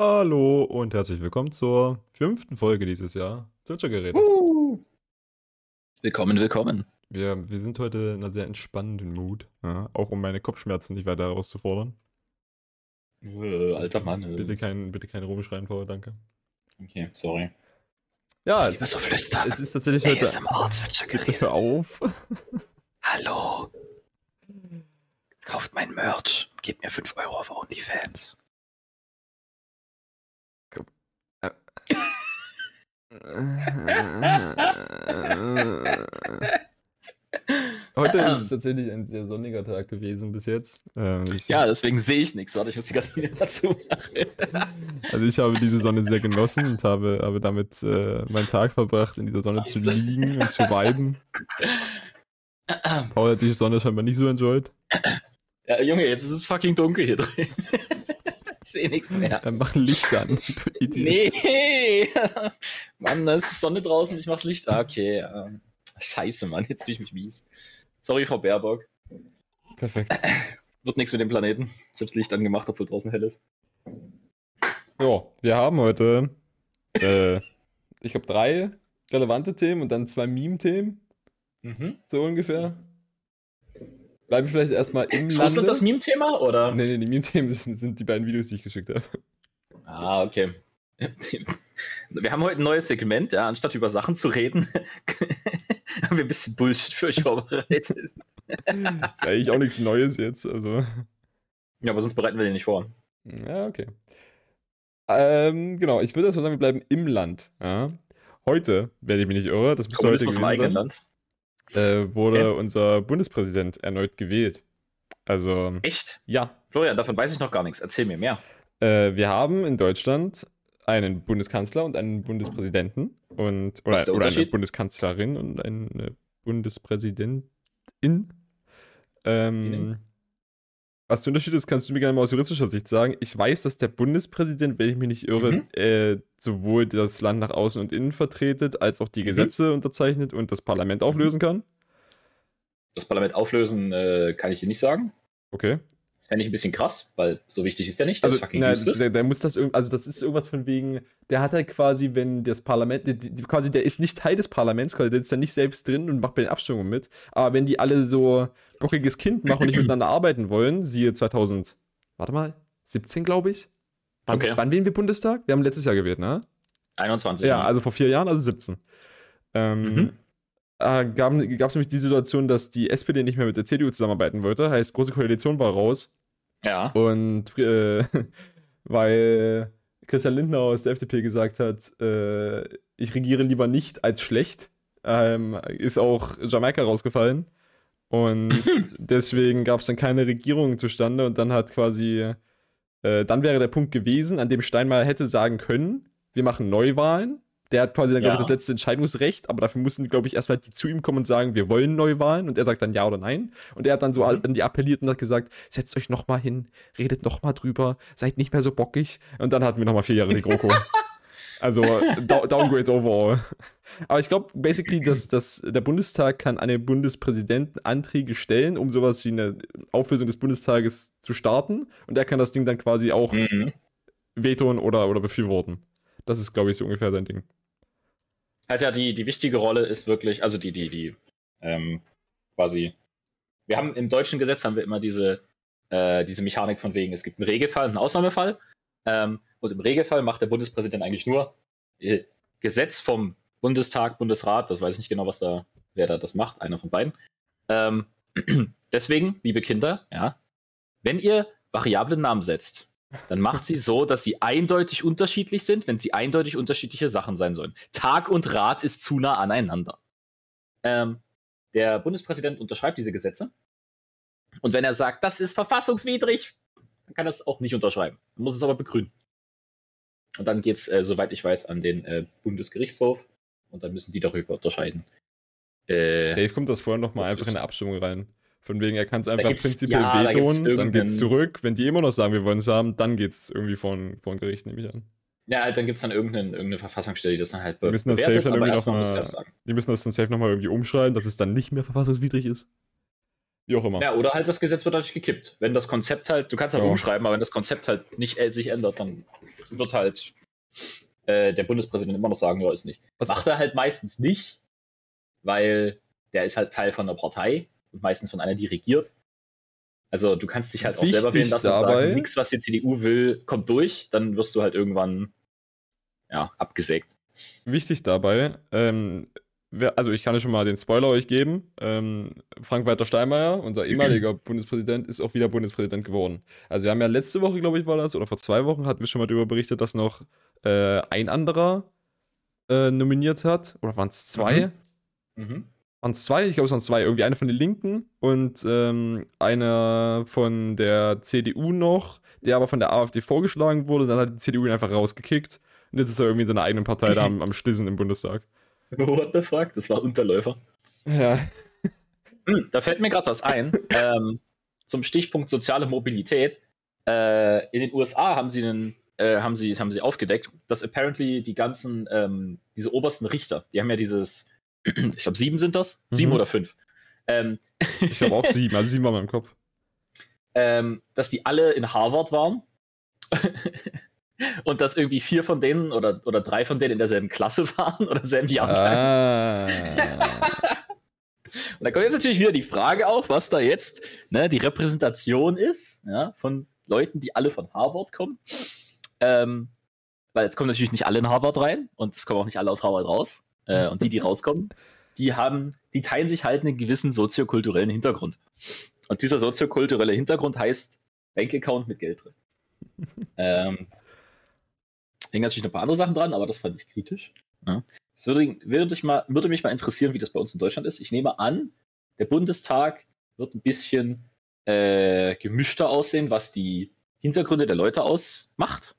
Hallo und herzlich willkommen zur fünften Folge dieses Jahr. Zwitschergeräte. Uh. Willkommen, willkommen. Wir, wir sind heute in einer sehr entspannenden Mut, ja, auch um meine Kopfschmerzen nicht weiter herauszufordern. Äh, alter Mann. Äh. Bitte kein, bitte kein Rumschreien, Paul, danke. Okay, sorry. Ja, es ist, so flüstern. es ist tatsächlich heute. Bitte hör auf. Hallo. Kauft mein Merch. Gebt mir 5 Euro auf OnlyFans. Heute ist es tatsächlich ein sehr sonniger Tag gewesen bis jetzt. Ähm, ja, deswegen sehe ich nichts. Warte, ich muss die Gardine dazu machen. Also ich habe diese Sonne sehr genossen und habe, habe damit äh, meinen Tag verbracht, in dieser Sonne Scheiße. zu liegen und zu weiden. Paul hat die Sonne scheinbar nicht so enjoyed. Ja, Junge, jetzt ist es fucking dunkel hier drin. Ich sehe nichts mehr. Dann mach Licht an. nee! Mann, da ist Sonne draußen, ich mach's Licht. Ah, okay. Ähm, scheiße, Mann, jetzt fühle ich mich mies. Sorry, Frau Baerbock. Perfekt. Wird nichts mit dem Planeten. Ich hab's Licht angemacht, obwohl draußen hell ist. Ja, wir haben heute, äh, ich glaube, drei relevante Themen und dann zwei Meme-Themen. Mhm. So ungefähr. Bleiben wir vielleicht erstmal im Lande. Ist das das Meme-Thema, oder? Nee, nee, die Meme-Themen sind, sind, die beiden Videos, die ich geschickt habe. Ah, okay. Wir haben heute ein neues Segment, ja, anstatt über Sachen zu reden, haben wir ein bisschen Bullshit für euch vorbereitet. ist eigentlich auch nichts Neues jetzt, also. Ja, aber sonst bereiten wir den nicht vor. Ja, okay. Ähm, genau, ich würde erstmal sagen, wir bleiben im Land. Ja. Heute, wenn ich mich nicht irre, das bist du heute gewesen sein, Land. Äh, wurde okay. unser Bundespräsident erneut gewählt. Also. Echt? Ja. Florian, davon weiß ich noch gar nichts. Erzähl mir mehr. Äh, wir haben in Deutschland einen Bundeskanzler und einen Bundespräsidenten und oder, oder eine Bundeskanzlerin und eine Bundespräsidentin. Ähm, was der Unterschied ist, kannst du mir gerne mal aus juristischer Sicht sagen. Ich weiß, dass der Bundespräsident, wenn ich mich nicht irre, mhm. äh, sowohl das Land nach außen und innen vertretet, als auch die mhm. Gesetze mhm. unterzeichnet und das Parlament auflösen kann. Das Parlament auflösen äh, kann ich dir nicht sagen. Okay. Das fände ich ein bisschen krass, weil so wichtig ist der nicht. Das also, fucking na, der, der, muss das also das ist irgendwas von wegen, der hat halt quasi, wenn das Parlament, die, die, quasi, der ist nicht Teil des Parlaments, quasi, der ist da nicht selbst drin und macht bei den Abstimmungen mit. Aber wenn die alle so bockiges Kind machen und nicht miteinander arbeiten wollen, siehe 2000, warte mal, 17, glaube ich. Wann, okay. wann wählen wir Bundestag? Wir haben letztes Jahr gewählt, ne? 21. Ja, also vor vier Jahren, also 17. Ähm, mhm äh, gab es nämlich die Situation, dass die SPD nicht mehr mit der CDU zusammenarbeiten wollte. Heißt, große Koalition war raus. Ja. Und äh, weil Christian Lindner aus der FDP gesagt hat, äh, ich regiere lieber nicht als schlecht, ähm, ist auch Jamaika rausgefallen. Und deswegen gab es dann keine Regierung zustande und dann hat quasi, äh, dann wäre der Punkt gewesen, an dem Steinmeier hätte sagen können, wir machen Neuwahlen der hat quasi dann, glaube ich, das letzte Entscheidungsrecht, aber dafür mussten, glaube ich, erstmal die zu ihm kommen und sagen, wir wollen Neuwahlen und er sagt dann ja oder nein. Und er hat dann so mhm. an die appelliert und hat gesagt, setzt euch nochmal hin, redet nochmal drüber, seid nicht mehr so bockig. Und dann hatten wir nochmal vier Jahre die GroKo. also Downgrades overall. Aber ich glaube, basically, dass, dass der Bundestag kann an den Bundespräsidenten Anträge stellen, um sowas wie eine Auflösung des Bundestages zu starten. Und er kann das Ding dann quasi auch mhm. vetoen oder, oder befürworten. Das ist, glaube ich, so ungefähr sein Ding halt ja die, die wichtige Rolle ist wirklich, also die, die, die, ähm, quasi, wir haben im deutschen Gesetz haben wir immer diese, äh, diese Mechanik von wegen, es gibt einen Regelfall und einen Ausnahmefall. Ähm, und im Regelfall macht der Bundespräsident eigentlich nur äh, Gesetz vom Bundestag, Bundesrat, das weiß ich nicht genau, was da, wer da das macht, einer von beiden. Ähm, deswegen, liebe Kinder, ja, wenn ihr variable Namen setzt, dann macht sie so, dass sie eindeutig unterschiedlich sind, wenn sie eindeutig unterschiedliche Sachen sein sollen. Tag und Rat ist zu nah aneinander. Ähm, der Bundespräsident unterschreibt diese Gesetze. Und wenn er sagt, das ist verfassungswidrig, dann kann er es auch nicht unterschreiben. Man muss es aber begründen. Und dann geht es, äh, soweit ich weiß, an den äh, Bundesgerichtshof. Und dann müssen die darüber unterscheiden. Äh, Safe kommt das vorher nochmal einfach in eine Abstimmung rein. Von wegen, er kann es einfach prinzipiell ja, vetoen, da dann geht's zurück. Wenn die immer noch sagen, wir wollen es haben, dann geht's irgendwie vor, ein Gericht, nehme ich an. Ja, dann gibt es dann irgendeine, irgendeine Verfassungsstelle, die das dann halt be die müssen das bewertet, safe dann irgendwie noch mal, Die müssen das dann safe nochmal irgendwie umschreiben, dass es dann nicht mehr verfassungswidrig ist. Wie auch immer. Ja, oder halt das Gesetz wird dadurch gekippt. Wenn das Konzept halt, du kannst halt ja. umschreiben, aber wenn das Konzept halt nicht äh, sich ändert, dann wird halt äh, der Bundespräsident immer noch sagen, ja, ist nicht. Was- Macht er halt meistens nicht, weil der ist halt Teil von einer Partei meistens von einer, die regiert. Also du kannst dich halt auch selber Wichtig wählen lassen dabei- und sagen, nichts, was die CDU will, kommt durch, dann wirst du halt irgendwann ja, abgesägt. Wichtig dabei, ähm, wer, also ich kann ja schon mal den Spoiler euch geben. Ähm, Frank-Walter Steinmeier, unser ehemaliger Bundespräsident, ist auch wieder Bundespräsident geworden. Also wir haben ja letzte Woche, glaube ich, war das, oder vor zwei Wochen hatten wir schon mal darüber berichtet, dass noch äh, ein anderer äh, nominiert hat. Oder waren es zwei? Mhm. Waren es zwei? Ich glaube, es waren zwei. Irgendwie eine von den Linken und ähm, einer von der CDU noch, der aber von der AfD vorgeschlagen wurde. Dann hat die CDU ihn einfach rausgekickt. Und jetzt ist er irgendwie in seiner eigenen Partei da am, am Schlissen im Bundestag. What the fuck? Das war Unterläufer. Ja. Hm, da fällt mir gerade was ein. ähm, zum Stichpunkt soziale Mobilität. Äh, in den USA haben sie einen, äh, haben sie, haben sie aufgedeckt, dass apparently die ganzen, ähm, diese obersten Richter, die haben ja dieses, ich glaube sieben sind das, sieben Mhm. oder fünf, ähm, Ich habe auch sieben, also sieben war in meinem Kopf. ähm, dass die alle in Harvard waren. Und dass irgendwie vier von denen oder, oder drei von denen in derselben Klasse waren oder selben Jahrgang. Ah. Und da kommt jetzt natürlich wieder die Frage auf, was da jetzt ne, die Repräsentation ist ja, von Leuten, die alle von Harvard kommen. Ähm, weil es kommen natürlich nicht alle in Harvard rein und es kommen auch nicht alle aus Harvard raus. Äh, und die, die rauskommen, die haben, die teilen sich halt einen gewissen soziokulturellen Hintergrund. Und dieser soziokulturelle Hintergrund heißt Bankaccount mit Geld drin. ähm, hängen natürlich noch ein paar andere Sachen dran, aber das fand ich kritisch. Ja. Es würde, würde, ich mal, würde mich mal interessieren, wie das bei uns in Deutschland ist. Ich nehme an, der Bundestag wird ein bisschen äh, gemischter aussehen, was die Hintergründe der Leute ausmacht,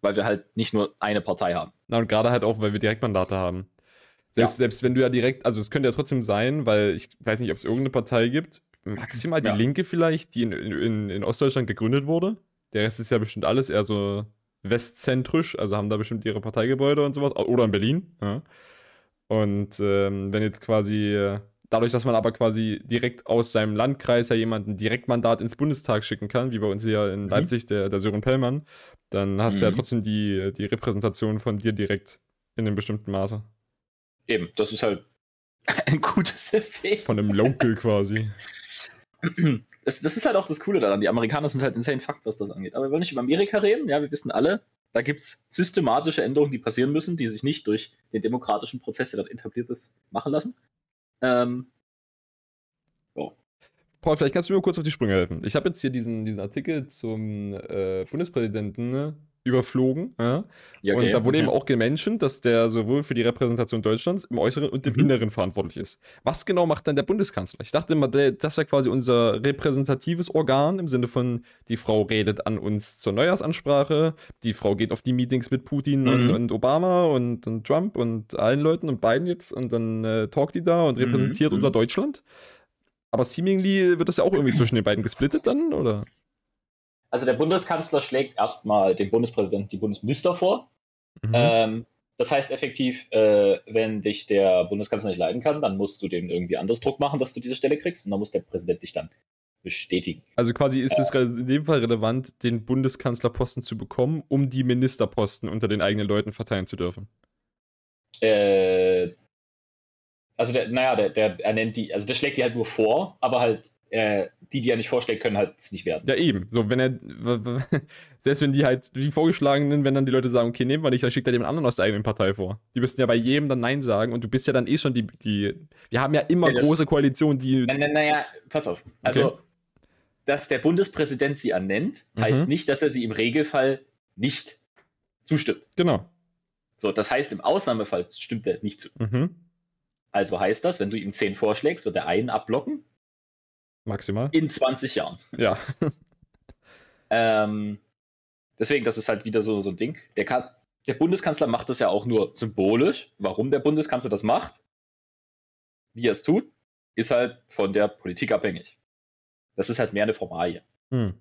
weil wir halt nicht nur eine Partei haben. Na, und gerade halt auch, weil wir Direktmandate haben. Selbst, selbst wenn du ja direkt, also es könnte ja trotzdem sein, weil ich weiß nicht, ob es irgendeine Partei gibt, maximal die Ja. Linke vielleicht, die in, in, in Ostdeutschland gegründet wurde. Der Rest ist ja bestimmt alles eher so westzentrisch, also haben da bestimmt ihre Parteigebäude und sowas, oder in Berlin. Ja. Und ähm, wenn jetzt quasi, äh, dadurch, dass man aber quasi direkt aus seinem Landkreis ja jemanden Direktmandat ins Bundestag schicken kann, wie bei uns hier in Mhm. Leipzig, der, der Sören Pellmann, dann hast du ja Mhm. trotzdem die, die Repräsentation von dir direkt in einem bestimmten Maße. Eben, das ist halt ein gutes System. Von einem Local quasi. Das, das ist halt auch das Coole daran. Die Amerikaner sind halt insane Fakt, was das angeht. Aber wir wollen nicht über Amerika reden. Ja, wir wissen alle, da gibt es systematische Änderungen, die passieren müssen, die sich nicht durch den demokratischen Prozess, der dort etabliert ist, machen lassen. Ähm, Paul, vielleicht kannst du mir kurz auf die Sprünge helfen. Ich habe jetzt hier diesen, diesen Artikel zum äh, Bundespräsidenten ne, überflogen. Ja? ja, Und da wurde okay. eben auch gemenschent, dass der sowohl für die Repräsentation Deutschlands im Äußeren und im Mhm. Inneren verantwortlich ist. Was genau macht dann der Bundeskanzler? Ich dachte immer, das wäre quasi unser repräsentatives Organ im Sinne von, die Frau redet an uns zur Neujahrsansprache, die Frau geht auf die Meetings mit Putin und, Mhm. und Obama und, und Trump und allen Leuten und Biden jetzt und dann äh, talkt die da und Mhm, repräsentiert mhm. unser Deutschland. Aber seemingly wird das ja auch irgendwie zwischen den beiden gesplittet dann, oder? Also der Bundeskanzler schlägt erstmal dem Bundespräsidenten die Bundesminister vor. Mhm. Ähm, das heißt effektiv, äh, wenn dich der Bundeskanzler nicht leiden kann, dann musst du dem irgendwie anders Druck machen, dass du diese Stelle kriegst und dann muss der Präsident dich dann bestätigen. Also quasi ist es re- in dem Fall relevant, den Bundeskanzlerposten zu bekommen, um die Ministerposten unter den eigenen Leuten verteilen zu dürfen. Äh, also der, naja, der, der er nennt die, also der schlägt die halt nur vor, aber halt äh, die, die er nicht vorschlägt, können halt es nicht werden. Ja, eben. So, wenn er, selbst wenn die halt, die Vorgeschlagenen, wenn dann die Leute sagen, okay, nehmen wir nicht, dann schickt er jemand anderen aus der eigenen Partei vor. Die müssten ja bei jedem dann Nein sagen und du bist ja dann eh schon die, die wir haben ja immer Ja, große Koalitionen, die, Naja, naja, pass auf. Also, dass der Bundespräsident sie ernennt, Mhm. heißt nicht, dass er sie im Regelfall nicht zustimmt. genau. So, das heißt, im Ausnahmefall stimmt er nicht zu. Mhm. Also heißt das, wenn du ihm 10 vorschlägst, wird er einen abblocken Maximal. in 20 Jahren. Ja. Ähm, deswegen, das ist halt wieder so, so ein Ding. Der, kann, der Bundeskanzler macht das ja auch nur symbolisch. Warum der Bundeskanzler das macht, wie er es tut, ist halt von der Politik abhängig. Das ist halt mehr eine Formalie. Hm.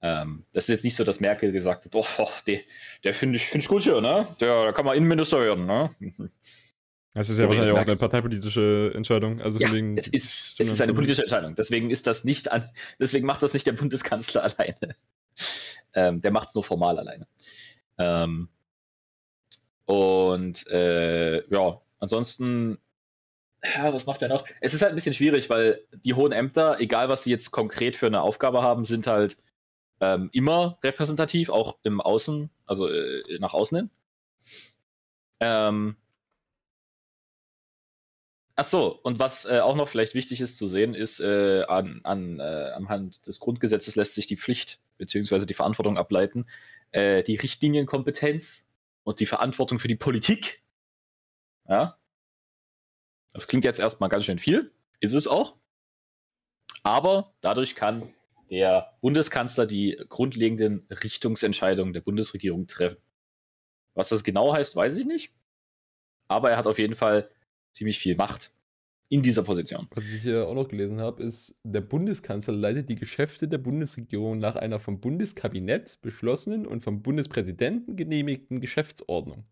Ähm, das ist jetzt nicht so, dass Merkel gesagt hat, oh, der, der finde ich, find ich gut hier, ne? Der, da kann man Innenminister werden, ne? Das ist So ja wahrscheinlich auch eine parteipolitische Entscheidung. Also Ja, es ist, es ist eine politische Entscheidung. Deswegen ist das nicht an, deswegen macht das nicht der Bundeskanzler alleine. Ähm, der macht es nur formal alleine. Ähm, und äh, ja, ansonsten, ja, was macht er noch? Es ist halt ein bisschen schwierig, weil die hohen Ämter, egal was sie jetzt konkret für eine Aufgabe haben, sind halt ähm, immer repräsentativ, auch im Außen, also äh, nach außen hin. Ähm, Ach so, und was äh, auch noch vielleicht wichtig ist zu sehen, ist, äh, an, an, äh, anhand des Grundgesetzes lässt sich die Pflicht bzw. die Verantwortung ableiten, äh, die Richtlinienkompetenz und die Verantwortung für die Politik. Ja. Das klingt jetzt erstmal ganz schön viel, ist es auch. Aber dadurch kann der Bundeskanzler die grundlegenden Richtungsentscheidungen der Bundesregierung treffen. Was das genau heißt, weiß ich nicht. Aber er hat auf jeden Fall ziemlich viel Macht in dieser Position. Was ich hier auch noch gelesen habe, ist, der Bundeskanzler leitet die Geschäfte der Bundesregierung nach einer vom Bundeskabinett beschlossenen und vom Bundespräsidenten genehmigten Geschäftsordnung.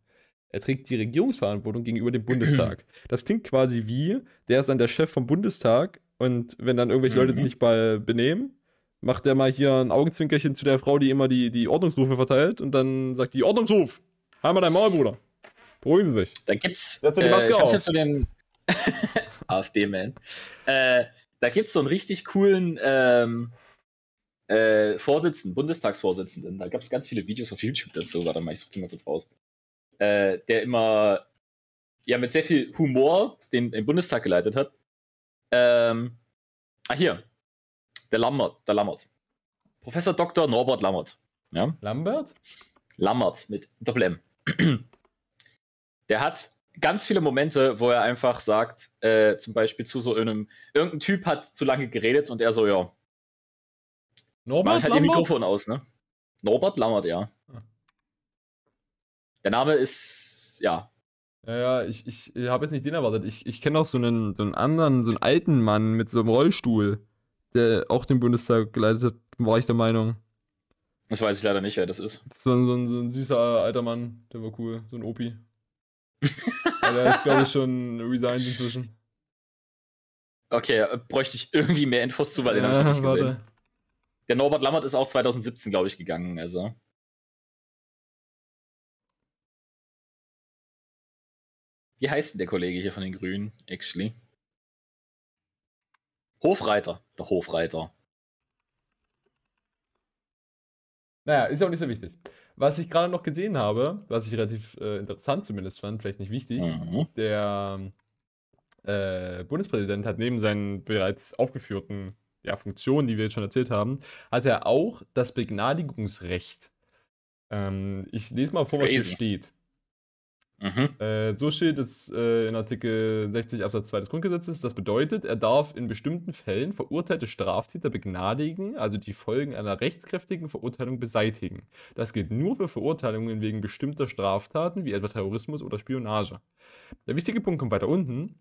Er trägt die Regierungsverantwortung gegenüber dem Bundestag. Das klingt quasi wie, der ist dann der Chef vom Bundestag und wenn dann irgendwelche Leute sich mhm. nicht mal benehmen, macht der mal hier ein Augenzwinkerchen zu der Frau, die immer die, die Ordnungsrufe verteilt und dann sagt die Ordnungsruf. Einmal dein Maul, Bruder. Beruhigen Sie sich. Da gibt's. Setz die Maske äh, auf. Jetzt den AfD-Man. Äh, da gibt es so einen richtig coolen ähm, äh, Vorsitzenden, Bundestagsvorsitzenden. Da gab es ganz viele Videos auf YouTube dazu. Warte mal, ich suche die mal kurz raus. Äh, der immer ja mit sehr viel Humor den, den Bundestag geleitet hat. Ähm, ah, hier. Der Lammert, der Lammert. Professor Dr. Norbert Lammert. Ja? Lambert? Lammert mit Doppel-M. Der hat ganz viele Momente, wo er einfach sagt, äh, zum Beispiel zu so einem, irgendein Typ hat zu lange geredet und er so, ja. Norbert halt ihr Mikrofon aus, ne? Norbert Lammert, ja. Ah. Der Name ist, ja. Ja, ja, ich, ich, ich habe jetzt nicht den erwartet. Ich, ich kenne auch so einen, so einen anderen, so einen alten Mann mit so einem Rollstuhl, der auch den Bundestag geleitet hat, war ich der Meinung. Das weiß ich leider nicht, wer das ist. So ein, so ein, so ein süßer alter Mann, der war cool, so ein Opi. Aber er ist, glaube ich, schon resigned inzwischen. Okay, äh, bräuchte ich irgendwie mehr Infos zu, weil den habe ich nicht warte. gesehen. Der Norbert Lammert ist auch 2017, glaube ich, gegangen, also. Wie heißt denn der Kollege hier von den Grünen, actually? Hofreiter, der Hofreiter. Naja, ist ja auch nicht so wichtig. Was ich gerade noch gesehen habe, was ich relativ äh, interessant zumindest fand, vielleicht nicht wichtig, mhm. der äh, Bundespräsident hat neben seinen bereits aufgeführten ja, Funktionen, die wir jetzt schon erzählt haben, hat er auch das Begnadigungsrecht. Ähm, ich lese mal vor, was hier steht. Mhm. Äh, so steht es äh, in Artikel 60 Absatz 2 des Grundgesetzes. Das bedeutet, er darf in bestimmten Fällen verurteilte Straftäter begnadigen, also die Folgen einer rechtskräftigen Verurteilung beseitigen. Das gilt nur für Verurteilungen wegen bestimmter Straftaten, wie etwa Terrorismus oder Spionage. Der wichtige Punkt kommt weiter unten.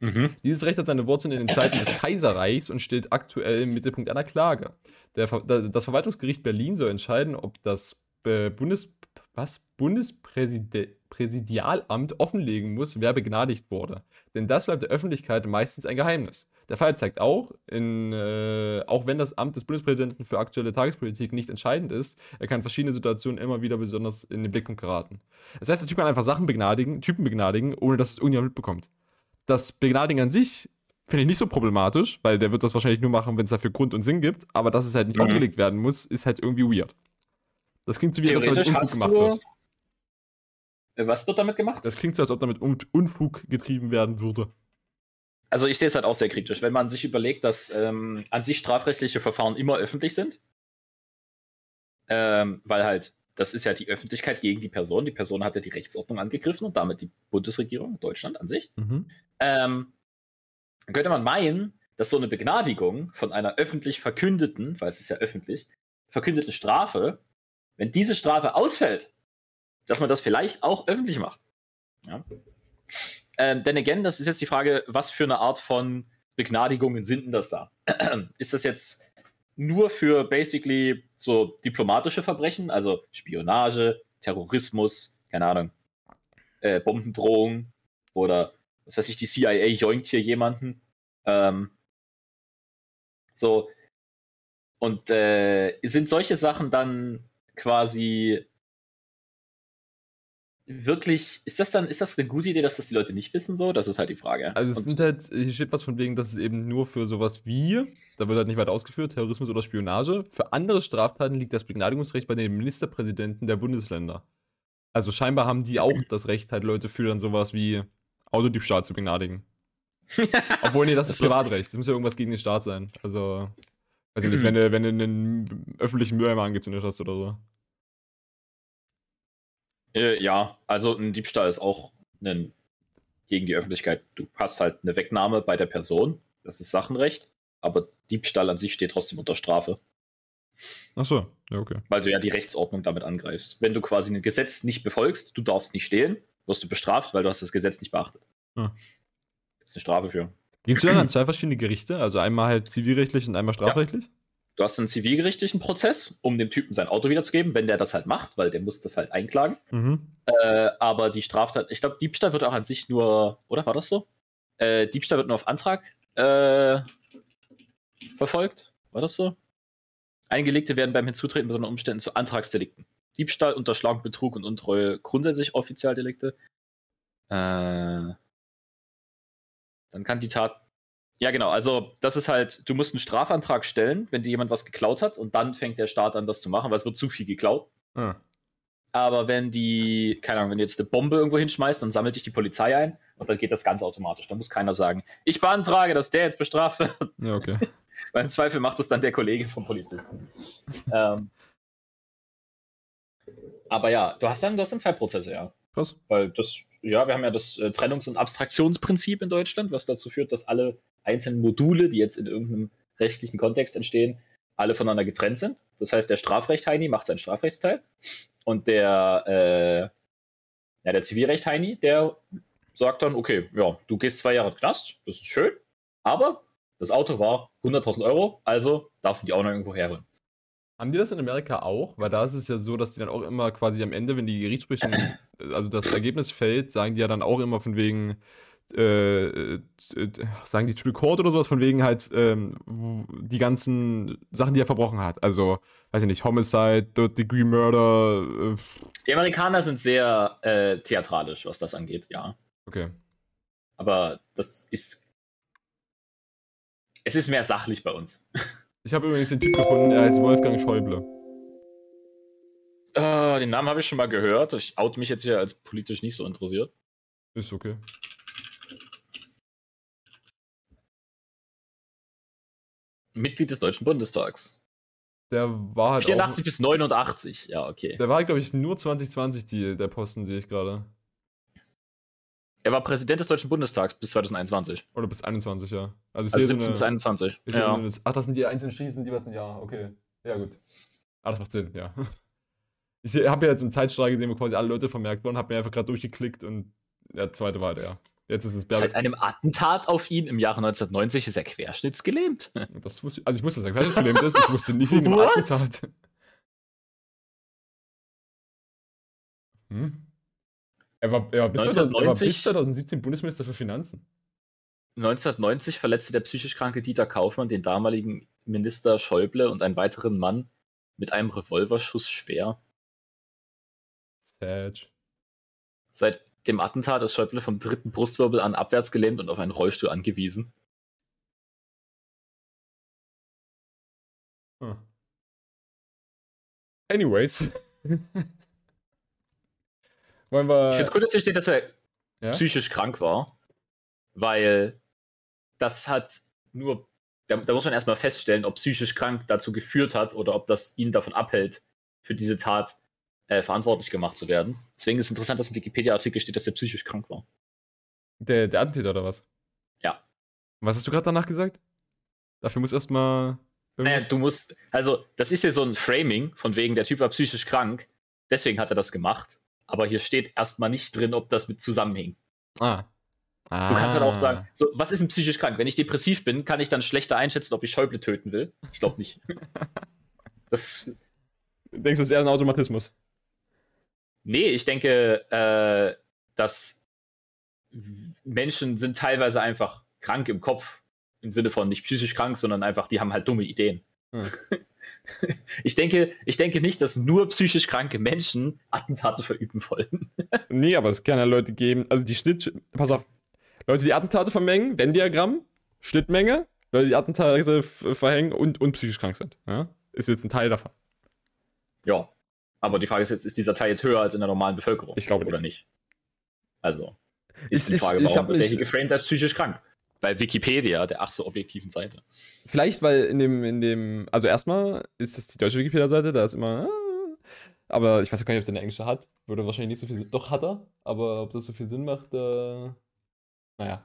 Mhm. Dieses Recht hat seine Wurzeln in den Zeiten des Kaiserreichs und steht aktuell im Mittelpunkt einer Klage. Der, das Verwaltungsgericht Berlin soll entscheiden, ob das äh, Bundes was? Bundespräsidialamt offenlegen muss, wer begnadigt wurde. Denn das bleibt der Öffentlichkeit meistens ein Geheimnis. Der Fall zeigt auch, in, äh, auch wenn das Amt des Bundespräsidenten für aktuelle Tagespolitik nicht entscheidend ist, er kann verschiedene Situationen immer wieder besonders in den Blickpunkt geraten. Das heißt, der Typ kann einfach Sachen begnadigen, Typen begnadigen, ohne dass es irgendjemand mitbekommt. Das Begnadigen an sich finde ich nicht so problematisch, weil der wird das wahrscheinlich nur machen, wenn es dafür Grund und Sinn gibt, aber dass es halt nicht mhm. aufgelegt werden muss, ist halt irgendwie weird. Das klingt so wie, als ob damit Unfug gemacht wird. Äh, was wird damit gemacht? Das klingt so, als ob damit Unfug getrieben werden würde. Also ich sehe es halt auch sehr kritisch, wenn man sich überlegt, dass ähm, an sich strafrechtliche Verfahren immer öffentlich sind. Ähm, weil halt, das ist ja die Öffentlichkeit gegen die Person. Die Person hat ja die Rechtsordnung angegriffen und damit die Bundesregierung, Deutschland an sich. Mhm. Ähm, dann könnte man meinen, dass so eine Begnadigung von einer öffentlich verkündeten, weil es ist ja öffentlich, verkündeten Strafe wenn diese Strafe ausfällt, dass man das vielleicht auch öffentlich macht. Ja. Ähm, denn again, das ist jetzt die Frage, was für eine Art von Begnadigungen sind denn das da? ist das jetzt nur für basically so diplomatische Verbrechen, also Spionage, Terrorismus, keine Ahnung, äh, Bombendrohung oder was weiß ich, die CIA joint hier jemanden. Ähm, so. Und äh, sind solche Sachen dann quasi wirklich, ist das dann, ist das eine gute Idee, dass das die Leute nicht wissen so? Das ist halt die Frage. Also es Und- sind halt, hier steht was von wegen, dass es eben nur für sowas wie, da wird halt nicht weiter ausgeführt, Terrorismus oder Spionage. Für andere Straftaten liegt das Begnadigungsrecht bei den Ministerpräsidenten der Bundesländer. Also scheinbar haben die auch das Recht, halt Leute für dann sowas wie Autodiebstahl zu begnadigen. Obwohl, nee, das, Das ist Privatrecht. Das muss ja irgendwas gegen den Staat sein. Also, weiß ich nicht, wenn du, wenn du einen öffentlichen Mülleimer angezündet hast oder so. Äh, ja, also ein Diebstahl ist auch ein, gegen die Öffentlichkeit. Du hast halt eine Wegnahme bei der Person, das ist Sachenrecht, aber Diebstahl an sich steht trotzdem unter Strafe, Ach so, ja, okay. weil du ja die Rechtsordnung damit angreifst. Wenn du quasi ein Gesetz nicht befolgst, du darfst nicht stehlen, wirst du bestraft, weil du hast das Gesetz nicht beachtet. Hm. Das ist eine Strafe für. Gingst du dann an zwei verschiedene Gerichte? Also einmal halt zivilrechtlich und einmal strafrechtlich? Du hast einen zivilgerichtlichen Prozess, um dem Typen sein Auto wiederzugeben, wenn der das halt macht, weil der muss das halt einklagen. Mhm. Äh, aber die Straftat, ich glaube, Diebstahl wird auch an sich nur, oder war das so? Äh, Diebstahl wird nur auf Antrag äh, verfolgt. War das so? Eingelegte werden beim Hinzutreten besonderer Umständen zu Antragsdelikten. Diebstahl, Unterschlagung, Betrug und Untreue grundsätzlich Offizialdelikte. Äh, dann kann die Tat. Ja, genau. Also, das ist halt, du musst einen Strafantrag stellen, wenn dir jemand was geklaut hat, und dann fängt der Staat an, das zu machen, weil es wird zu viel geklaut. Ah. Aber wenn die, keine Ahnung, wenn du jetzt eine Bombe irgendwo hinschmeißt, dann sammelt dich die Polizei ein und dann geht das ganz automatisch. Da muss keiner sagen, ich beantrage, dass der jetzt bestraft wird. Ja, okay. Weil im Zweifel macht das dann der Kollege vom Polizisten. ähm, aber ja, du hast dann, du hast dann zwei Prozesse, ja. Krass. Weil das, ja, wir haben ja das äh, Trennungs- und Abstraktionsprinzip in Deutschland, was dazu führt, dass alle einzelnen Module, die jetzt in irgendeinem rechtlichen Kontext entstehen, alle voneinander getrennt sind. Das heißt, der Strafrecht Heini macht seinen Strafrechtsteil und der, äh, ja, der Zivilrecht Heini, der sagt dann, okay, ja, du gehst zwei Jahre in den Knast, das ist schön, aber das Auto war 100.000 Euro, also darfst du die auch noch irgendwo herholen. Haben die das in Amerika auch? Weil da ist es ja so, dass die dann auch immer quasi am Ende, wenn die Gerichtssprechen, also das Ergebnis fällt, sagen die ja dann auch immer von wegen, äh, äh, sagen die to the court oder sowas, von wegen halt ähm, die ganzen Sachen, die er verbrochen hat. Also, weiß ich nicht, Homicide, Third Degree Murder, äh, Die Amerikaner sind sehr äh, theatralisch, was das angeht, ja. okay. Aber das ist. Es ist mehr sachlich bei uns. Ich habe übrigens den Typ gefunden, er heißt Wolfgang Schäuble. Äh, den Namen habe ich schon mal gehört. Ich oute mich jetzt hier als politisch nicht so interessiert. Ist okay. Mitglied des Deutschen Bundestags. Der war halt 84 auch, bis 89, ja, okay. der war, glaube ich, nur 2020 die, der Posten, sehe ich gerade. Er war Präsident des Deutschen Bundestags bis 2021. Oder bis 21, ja. Also ich Also sehe 17 so bis eine, 21. ich sehe Ja. so eine, ach, das sind die einzelnen sind die was, ja, okay. Ja, gut. Ah, das macht Sinn, ja. Ich habe ja jetzt im Zeitstrahl gesehen, wo quasi alle Leute vermerkt wurden, habe mir einfach gerade durchgeklickt und der zweite war der. Jetzt ist es Seit Bärbel. einem Attentat auf ihn im Jahre 1990 ist er querschnittsgelähmt. Das wusste, also ich wusste sagen, weil es gelähmt ist. Ich wusste nicht wegen dem What? Attentat. Hm? Er war, er, war bis 2000, er war 1990 bis 2017 Bundesminister für Finanzen. 1990 verletzte der psychisch kranke Dieter Kaufmann den damaligen Minister Schäuble und einen weiteren Mann mit einem Revolverschuss schwer. Sad. Seit dem Attentat ist Schäuble vom dritten Brustwirbel an abwärts gelähmt und auf einen Rollstuhl angewiesen. Hm. Anyways. Wollen wir. Ich finde es cool, dass hier steht, dass er ja? psychisch krank war, weil das hat nur, da, da muss man erstmal feststellen, ob psychisch krank dazu geführt hat oder ob das ihn davon abhält, für diese Tat äh, verantwortlich gemacht zu werden. Deswegen ist es interessant, dass im Wikipedia-Artikel steht, dass er psychisch krank war. Der, der Attentäter oder was? Ja. Was hast du gerade danach gesagt? Dafür muss erstmal. Naja, du musst, also das ist ja so ein Framing, von wegen der Typ war psychisch krank, deswegen hat er das gemacht. Aber hier steht erstmal nicht drin, ob das mit zusammenhing. Ah. ah. Du kannst halt auch sagen, so, was ist denn psychisch krank? Wenn ich depressiv bin, kann ich dann schlechter einschätzen, ob ich Schäuble töten will? Ich glaube nicht. das, Du denkst, das ist eher ein Automatismus. nee, ich denke, äh, dass Menschen sind teilweise einfach krank im Kopf. Im Sinne von nicht psychisch krank, sondern einfach, die haben halt dumme Ideen. Hm. ich, denke, ich denke nicht, dass nur psychisch kranke Menschen Attentate verüben wollen. nee, aber es kann ja Leute geben, also die Schnitt, pass auf, Leute, die Attentate vermengen, Venn-Diagramm, Schnittmenge, Leute, die Attentate verhängen und, und psychisch krank sind. Ja? Ist jetzt ein Teil davon. Ja, aber die Frage ist jetzt, ist dieser Teil jetzt höher als in der normalen Bevölkerung? Ich glaube nicht. Oder nicht? Also, ist, ist die Frage, warum wird der hier geframed als psychisch krank? Bei Wikipedia, der ach so objektiven Seite. Vielleicht, weil in dem, in dem, also erstmal ist das die deutsche Wikipedia-Seite, da ist immer, ah, aber ich weiß gar nicht, ob der eine englische hat. Würde wahrscheinlich nicht so viel Sinn. Doch hat er, aber ob das so viel Sinn macht, äh, naja.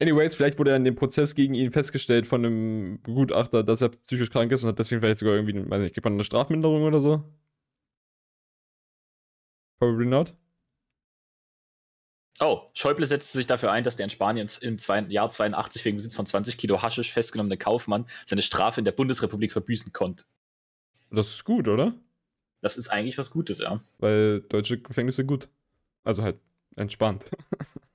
Anyways, vielleicht wurde in dem Prozess gegen ihn festgestellt von einem Gutachter, dass er psychisch krank ist und hat deswegen vielleicht sogar irgendwie, weiß nicht, gibt man eine Strafminderung oder so? Probably not. Oh, Schäuble setzte sich dafür ein, dass der in Spanien im zwei, Jahr 82 wegen Besitz von 20 Kilo Haschisch festgenommene Kaufmann seine Strafe in der Bundesrepublik verbüßen konnte. Das ist gut, oder? Das ist eigentlich was Gutes, ja. Weil deutsche Gefängnisse gut. Also halt entspannt.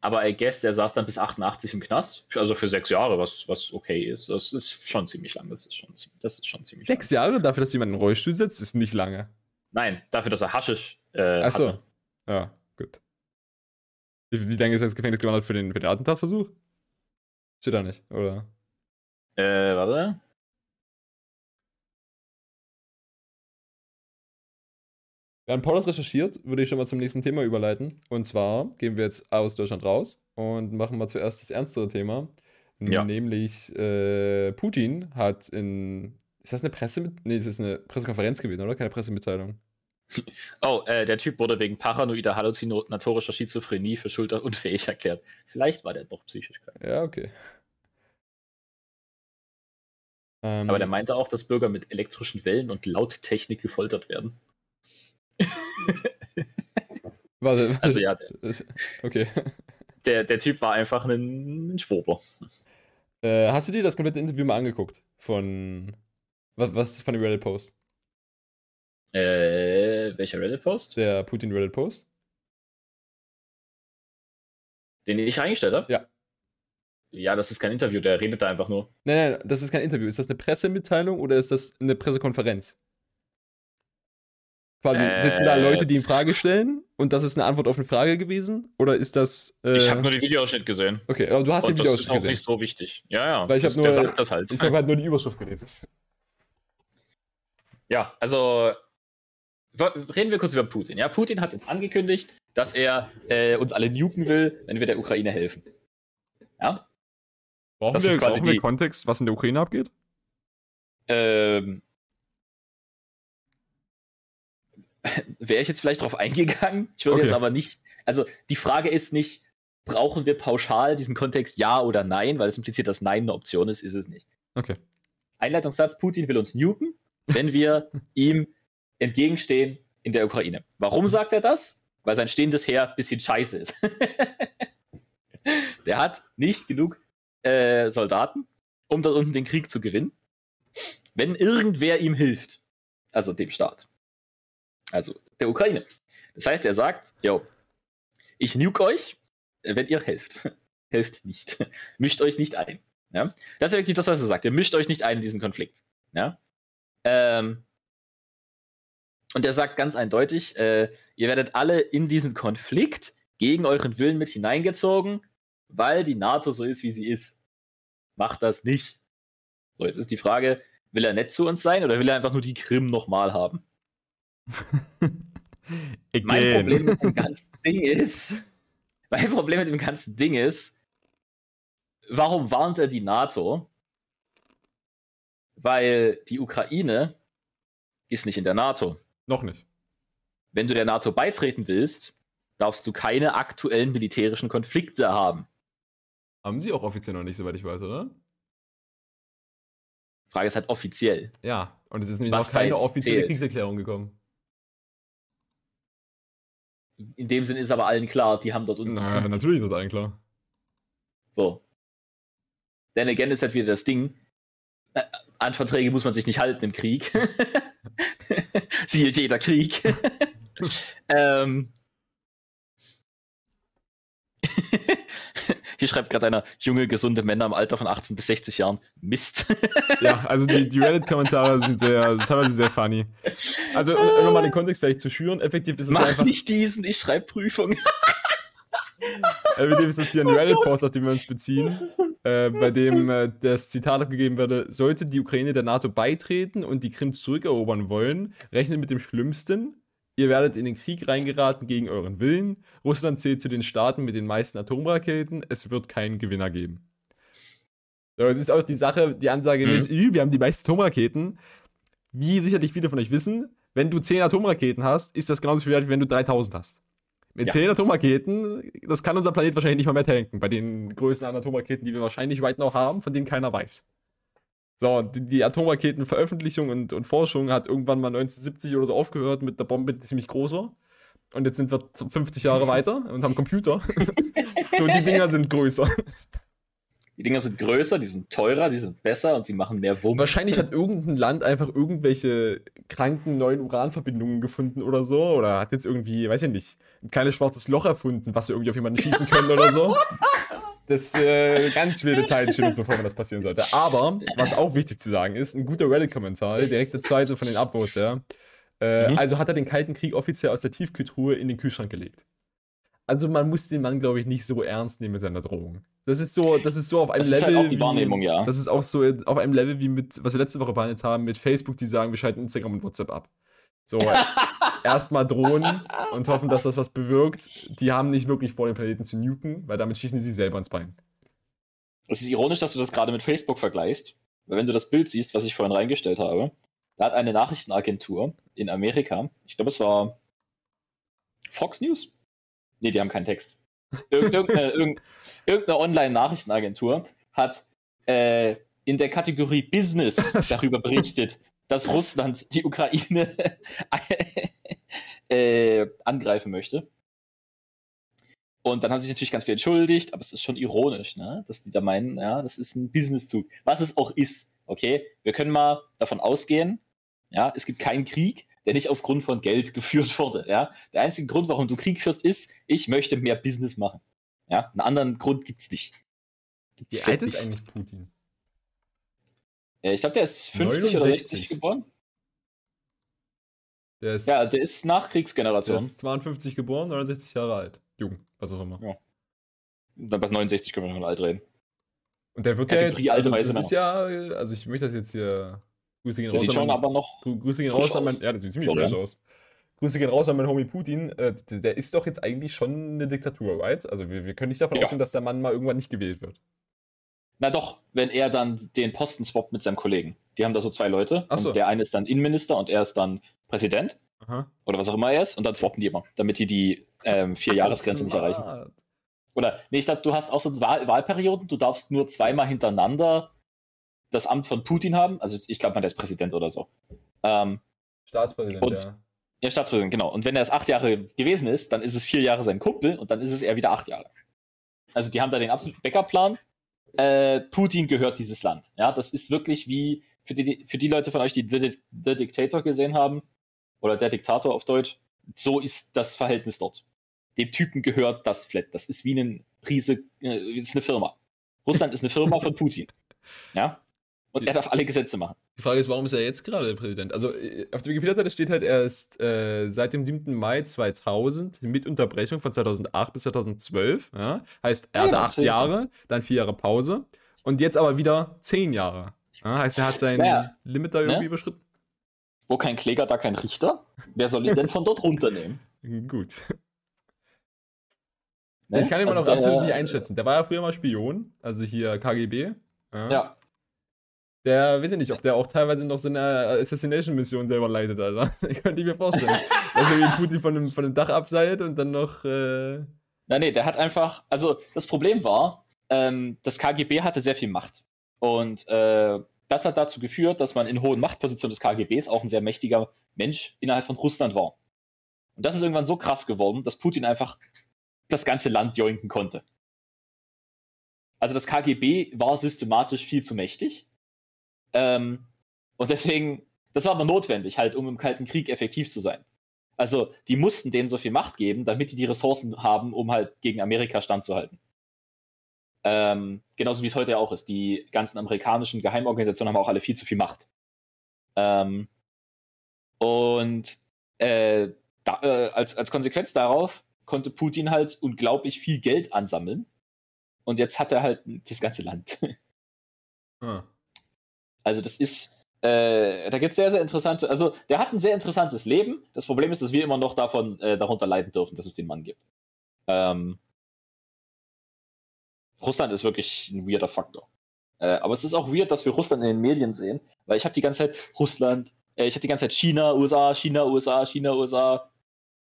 Aber I guess, der saß dann bis 88 im Knast. Also für sechs Jahre, was, was okay ist. Das ist schon ziemlich lang. Das ist schon, das ist schon ziemlich Sechs lang. Jahre dafür, dass jemand in den Rollstuhl sitzt, ist nicht lange. Nein, dafür, dass er Haschisch äh, Achso. Ja. Gut. Wie, wie lange ist er ins Gefängnis gewandert für den, für den Attentatsversuch? Steht da nicht, oder? Äh, warte. Während Paul das recherchiert, würde ich schon mal zum nächsten Thema überleiten. Und zwar gehen wir jetzt aus Deutschland raus und machen mal zuerst das ernstere Thema. Ja. Nämlich äh, Putin hat in. Ist das eine Presse? Nee, das ist eine Pressekonferenz gewesen, oder? Keine Pressemitteilung. Oh, äh, der Typ wurde wegen paranoider halluzinatorischer Schizophrenie für schulterunfähig erklärt. Vielleicht war der doch psychisch krank. Ja, okay. Ähm, Aber der meinte auch, dass Bürger mit elektrischen Wellen und Lauttechnik gefoltert werden. Warte, also ja, der, okay. Der, der Typ war einfach ein, ein Schwurbler. Äh, hast du dir das komplette Interview mal angeguckt? Von. Was, was von dem Reddit-Post? Äh, welcher Reddit-Post? Der Putin-Reddit-Post. Den ich eingestellt habe? Ja. Ja, das ist kein Interview, der redet da einfach nur. Nein, nein, das ist kein Interview. Ist das eine Pressemitteilung oder ist das eine Pressekonferenz? Quasi äh, sitzen da Leute, die ihm Frage stellen und das ist eine Antwort auf eine Frage gewesen? Oder ist das. Äh... Ich habe nur den Videoausschnitt gesehen. Okay, aber du hast und den Videoausschnitt gesehen. Das ist auch nicht so wichtig. Ja, ja. Weil ich habe nur. halt. Ich habe halt nur die Überschrift gelesen. Ja, also reden wir kurz über Putin. Ja, Putin hat jetzt angekündigt, dass er äh, uns alle nuken will, wenn wir der Ukraine helfen. Ja? Brauchen, das wir, brauchen wir Kontext, was in der Ukraine abgeht? Ähm, Wäre ich jetzt vielleicht drauf eingegangen? Ich würde okay. jetzt aber nicht. Also die Frage ist nicht, brauchen wir pauschal diesen Kontext ja oder nein, weil es impliziert, dass nein eine Option ist, ist es nicht. Okay. Einleitungssatz: Putin will uns nuken, wenn wir ihm entgegenstehen in der Ukraine. Warum sagt er das? Weil sein stehendes Heer ein bisschen scheiße ist. der hat nicht genug äh, Soldaten, um dort unten den Krieg zu gewinnen. Wenn irgendwer ihm hilft, also dem Staat, also der Ukraine. Das heißt, er sagt, yo, ich nuke euch, wenn ihr helft. helft nicht. mischt euch nicht ein. Ja? Das ist effektiv das, was er sagt. Ihr mischt euch nicht ein in diesen Konflikt. Ja? Ähm, und er sagt ganz eindeutig, äh, ihr werdet alle in diesen Konflikt gegen euren Willen mit hineingezogen, weil die NATO so ist, wie sie ist. Macht das nicht. So, jetzt ist die Frage, will er nett zu uns sein oder will er einfach nur die Krim nochmal haben? mein Problem mit dem ganzen Ding ist, mein Problem mit dem ganzen Ding ist, warum warnt er die NATO? Weil die Ukraine ist nicht in der NATO. Noch nicht. Wenn du der NATO beitreten willst, darfst du keine aktuellen militärischen Konflikte haben. Haben sie auch offiziell noch nicht, soweit ich weiß, oder? Frage ist halt offiziell. Ja, und es ist nämlich noch keine offizielle zählt. Kriegserklärung gekommen. In dem Sinn ist aber allen klar, die haben dort unten. Na, natürlich ist das allen klar. So. Denn again ist halt wieder das Ding. Äh, an Verträge muss man sich nicht halten im Krieg. Siehe jeder Krieg. ähm, Hier schreibt gerade einer, junge, gesunde Männer im Alter von 18 bis 60 Jahren. Mist. Ja, also die, die Reddit-Kommentare sind sehr, teilweise sehr funny. Also, um nochmal den Kontext vielleicht zu schüren, effektiv ist es Mach einfach. nicht diesen, ich schreibe Prüfung. Effektiv ist das hier ein Reddit-Post, auf den wir uns beziehen, äh, bei dem äh, das Zitat abgegeben wurde: Sollte die Ukraine der NATO beitreten und die Krim zurückerobern wollen, rechnet mit dem Schlimmsten. Ihr werdet in den Krieg reingeraten gegen euren Willen. Russland zählt zu den Staaten mit den meisten Atomraketen. Es wird keinen Gewinner geben. So, das ist auch die Sache, die Ansage Mhm. mit, "Ih, wir haben die meisten Atomraketen. Wie sicherlich viele von euch wissen, wenn du 10 Atomraketen hast, ist das genauso viel wert, wie wenn du 3000 hast. Mit Ja. 10 Atomraketen, das kann unser Planet wahrscheinlich nicht mal mehr tanken, bei den Größen an Atomraketen, die wir wahrscheinlich weit noch haben, von denen keiner weiß. So, die, die Atomraketenveröffentlichung und, und Forschung hat irgendwann mal 1970 oder so aufgehört mit der Bombe, die ziemlich groß war. Und jetzt sind wir 50 Jahre weiter und haben Computer. so, die Dinger sind größer. Die Dinger sind größer, die sind teurer, die sind besser und sie machen mehr Wumms. Wahrscheinlich hat irgendein Land einfach irgendwelche kranken neuen Uranverbindungen gefunden oder so. Oder hat jetzt irgendwie, weiß ich nicht, ein kleines schwarzes Loch erfunden, was sie irgendwie auf jemanden schießen können oder so. Das äh, ganz wilde uns bevor man das passieren sollte. Aber, was auch wichtig zu sagen ist, ein guter Reddit-Kommentar, direkt der zweite von den Abos, ja. Äh, Mhm. Also hat er den Kalten Krieg offiziell aus der Tiefkühltruhe in den Kühlschrank gelegt. Also man muss den Mann, glaube ich, nicht so ernst nehmen mit seiner Drohung. Das ist so, das ist so auf einem Das ist Level. halt auch die wie- Wahrnehmung, ja. Das ist auch so auf einem Level wie mit, was wir letzte Woche behandelt haben, mit Facebook, die sagen, wir schalten Instagram und WhatsApp ab. So, erstmal drohen und hoffen, dass das was bewirkt. Die haben nicht wirklich vor, den Planeten zu nuken, weil damit schießen sie sich selber ins Bein. Es ist ironisch, dass du das gerade mit Facebook vergleichst, weil wenn du das Bild siehst, was ich vorhin reingestellt habe, da hat eine Nachrichtenagentur in Amerika, ich glaube, es war Fox News. Nee, die haben keinen Text. Irg irgendeine irgend irgendeine Online-Nachrichtenagentur hat äh, in der Kategorie Business darüber berichtet, dass Russland die Ukraine äh, angreifen möchte. Und dann haben sie sich natürlich ganz viel entschuldigt, aber es ist schon ironisch, ne? dass die da meinen, ja, das ist ein Businesszug. Was es auch ist, okay? Wir können mal davon ausgehen, ja, es gibt keinen Krieg, der nicht aufgrund von Geld geführt wurde, ja. Der einzige Grund, warum du Krieg führst, ist, ich möchte mehr Business machen. Ja, einen anderen Grund gibt's nicht. Gibt's Wie alt ist nicht. eigentlich Putin? Äh, Ich glaube, der ist 50 oder 69. 60 geboren. Der ist, Ja, der ist der Nachkriegsgeneration. ist 52 geboren, 69 Jahre alt. Jung, was auch immer. Ja. Dann bei 69 können wir noch alt reden. Und der wird ja Kategorie jetzt, alte also das ist ja, also ich möchte das jetzt hier, Grüße gehen raus sieht an schon aber noch. Grü- Grüße gehen frisch raus an mein, ja, das sieht ziemlich ne? aus. Grüße gehen raus an meinen Homie Putin. Äh, der ist doch jetzt eigentlich schon eine Diktatur, right? Also wir, wir können nicht davon Ja. ausgehen, dass der Mann mal irgendwann nicht gewählt wird. Na doch, wenn er dann den Posten swappt mit seinem Kollegen. Die haben da so zwei Leute. Ach so. Der eine ist dann Innenminister und er ist dann Präsident. Aha. Oder was auch immer er ist. Und dann swappen die immer, damit die die ähm, Vier-Jahresgrenze nicht erreichen. Oder, nee, ich glaube, du hast auch so Wahl Wahlperioden. Du darfst nur zweimal hintereinander das Amt von Putin haben. Also ich glaube, man der ist Präsident oder so. Ähm, Staatspräsident, Und- ja. ja, Staatspräsident, genau. Und wenn er es acht Jahre gewesen ist, dann ist es vier Jahre sein Kumpel und dann ist es eher wieder acht Jahre. Also die haben da den absoluten Backup-Plan. Äh, Putin gehört dieses Land. Ja, das ist wirklich wie für die, für die Leute von euch, die The, The Dictator gesehen haben, oder der Diktator auf Deutsch, so ist das Verhältnis dort. Dem Typen gehört das Flat. Das ist wie ein Riese, äh, ist eine Firma. Russland ist eine Firma von Putin. Ja. Und er darf alle Gesetze machen. Die Frage ist, warum ist er jetzt gerade Präsident? Also äh, auf der Wikipedia-Seite steht halt, er ist äh, seit dem 7. Mai 2000 mit Unterbrechung von 2008 bis 2012. Ja? Heißt, er Ah hatte ja, acht. Jahre, dann vier Jahre Pause und jetzt aber wieder zehn Jahre. Ja? Heißt, er hat sein Ja. Limit da irgendwie Ne? überschritten. Wo kein Kläger, da kein Richter. Wer soll ihn denn von dort runternehmen? Gut. Ne? Ich kann ihn Also noch der- absolut nicht einschätzen. Der war ja früher mal Spion, also hier KGB. Ja, Der, weiß ich nicht, ob der auch teilweise noch so eine Assassination-Mission selber leitet, Alter. Könnte ich mir vorstellen. Dass er wie Putin von dem, von dem Dach abseilt und dann noch. Äh, Na, nee, der hat einfach, also das Problem war, ähm, das KGB hatte sehr viel Macht. Und äh, das hat dazu geführt, dass man in hohen Machtpositionen des KGBs auch ein sehr mächtiger Mensch innerhalb von Russland war. Und das ist irgendwann so krass geworden, dass Putin einfach das ganze Land joinken konnte. Also das KGB war systematisch viel zu mächtig. Ähm, und deswegen, das war aber notwendig, halt, um im Kalten Krieg effektiv zu sein. Also, die mussten denen so viel Macht geben, damit die die Ressourcen haben, um halt gegen Amerika standzuhalten. Ähm, genauso wie es heute auch ist. Die ganzen amerikanischen Geheimorganisationen haben auch alle viel zu viel Macht. Ähm, und äh, da, äh, als, als Konsequenz darauf konnte Putin halt unglaublich viel Geld ansammeln. Und jetzt hat er halt das ganze Land. ah. Also das ist, äh, da gibt es sehr, sehr interessante, also der hat ein sehr interessantes Leben. Das Problem ist, dass wir immer noch davon, äh, darunter leiden dürfen, dass es den Mann gibt. Ähm, Russland ist wirklich ein weirder Faktor. Äh, aber es ist auch weird, dass wir Russland in den Medien sehen, weil ich habe die ganze Zeit Russland, äh, ich hatte die ganze Zeit China, USA, China, USA, China, USA.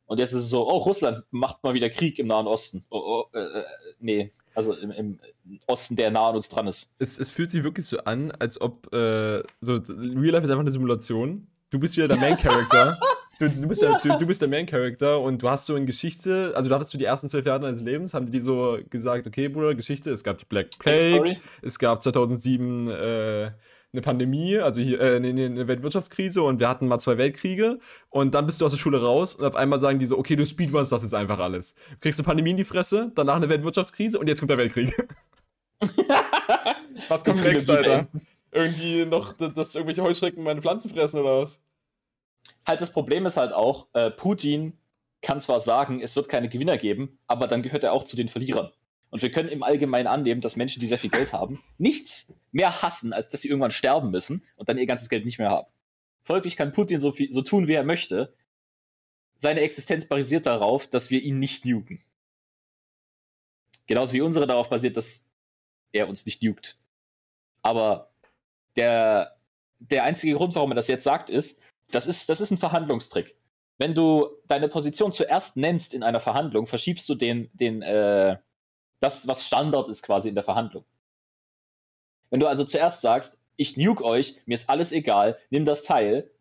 Und jetzt ist es so, oh, Russland macht mal wieder Krieg im Nahen Osten. Oh, oh, äh, äh nee, also im, im, Osten, der nah an uns dran ist. Es, es fühlt sich wirklich so an, als ob äh, so Real Life ist einfach eine Simulation. Du bist wieder der Main Character. du, du, bist der, du, du, bist der Main Character und du hast so in Geschichte, also du hattest du die ersten zwölf Jahre deines Lebens, haben die so gesagt, okay, Bruder, Geschichte, es gab die Black Plague, es gab 2007 äh, eine Pandemie, also hier äh, eine, Weltwirtschaftskrise und wir hatten mal zwei Weltkriege und dann bist du aus der Schule raus und auf einmal sagen die so, okay, du speedruns das ist einfach alles. Du kriegst eine Pandemie in die Fresse, danach eine Weltwirtschaftskrise und jetzt kommt der Weltkrieg. was kommt next, Alter? Irgendwie noch, dass irgendwelche Heuschrecken meine Pflanzen fressen oder was? Halt, das Problem ist halt auch, äh, Putin kann zwar sagen, es wird keine Gewinner geben, aber dann gehört er auch zu den Verlierern. Und wir können im Allgemeinen annehmen, dass Menschen, die sehr viel Geld haben, nichts mehr hassen, als dass sie irgendwann sterben müssen und dann ihr ganzes Geld nicht mehr haben. Folglich kann Putin so, viel, so tun, wie er möchte. Seine Existenz basiert darauf, dass wir ihn nicht nuken. Genauso wie unsere darauf basiert, dass er uns nicht nukt. Aber der, der einzige Grund, warum er das jetzt sagt, ist, das ist, das ist ein Verhandlungstrick. Wenn du deine Position zuerst nennst in einer Verhandlung, verschiebst du den, den, äh, das, was Standard ist quasi in der Verhandlung. Wenn du also zuerst sagst, ich nuke euch, mir ist alles egal, nimm das Teil,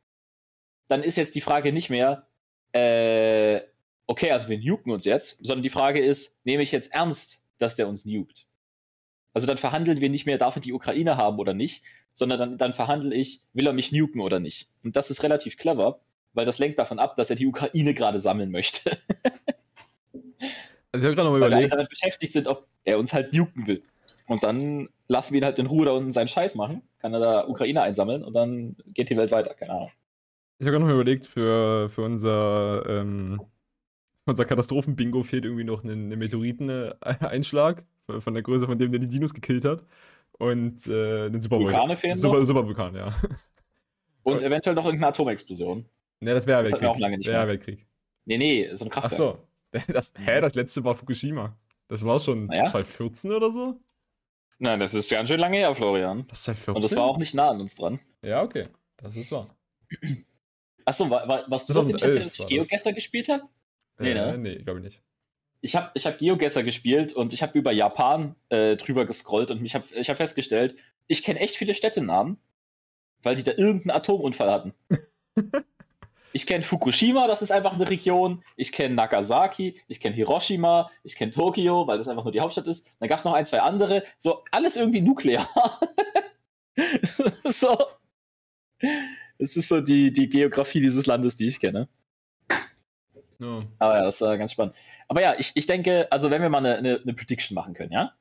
dann ist jetzt die Frage nicht mehr, äh, okay, also wir nuken uns jetzt, sondern die Frage ist, nehme ich jetzt ernst, dass der uns nukt? Also dann verhandeln wir nicht mehr, darf er die Ukraine haben oder nicht, sondern dann, dann verhandle ich, will er mich nuken oder nicht. Und das ist relativ clever, weil das lenkt davon ab, dass er die Ukraine gerade sammeln möchte. Also ich habe gerade nochmal überlegt. Weil wir beschäftigt sind, ob er uns halt nuken will. Und dann lassen wir ihn halt in Ruhe da unten seinen Scheiß machen, kann er da Ukraine einsammeln und dann geht die Welt weiter, keine Ahnung. Ich habe gerade noch überlegt, für, für unser, ähm, unser Katastrophen-Bingo fehlt irgendwie noch ein, ein Meteoriteneinschlag von der Größe von dem, der die Dinos gekillt hat. Und äh, einen Super Vulkane fehlen Super? Supervulkan, ja. Und eventuell noch irgendeine Atomexplosion. Ne, das wäre Weltkrieg. Das auch lange nicht mehr. Weltkrieg. Nee, nee, so ein Kraftwerk. Ach so. Das, hä, das letzte war Fukushima. Das war schon naja. 2014 oder so? Nein, das ist ganz schön lange her, Florian. Das ist 2014? Und das war auch nicht nah an uns dran. Ja, okay. Das ist wahr. Achso, war, war, warst du das, dem erzählt, dass ich Geogesser gespielt habe? Nee, äh, ne? Nee, glaube ich nicht. Ich habe ich hab Geogesser gespielt und ich habe über Japan äh, drüber gescrollt und ich habe ich hab festgestellt, ich kenne echt viele Städtenamen, weil die da irgendeinen Atomunfall hatten. Ich kenne Fukushima, das ist einfach eine Region. Ich kenne Nagasaki, ich kenne Hiroshima, ich kenne Tokio, weil das einfach nur die Hauptstadt ist. Dann gab es noch ein, zwei andere. So, alles irgendwie nuklear. so. Es ist so die, die Geografie dieses Landes, die ich kenne. No. Aber ja, das war ganz spannend. Aber ja, ich, ich denke, also wenn wir mal eine, eine, eine Prediction machen können, ja?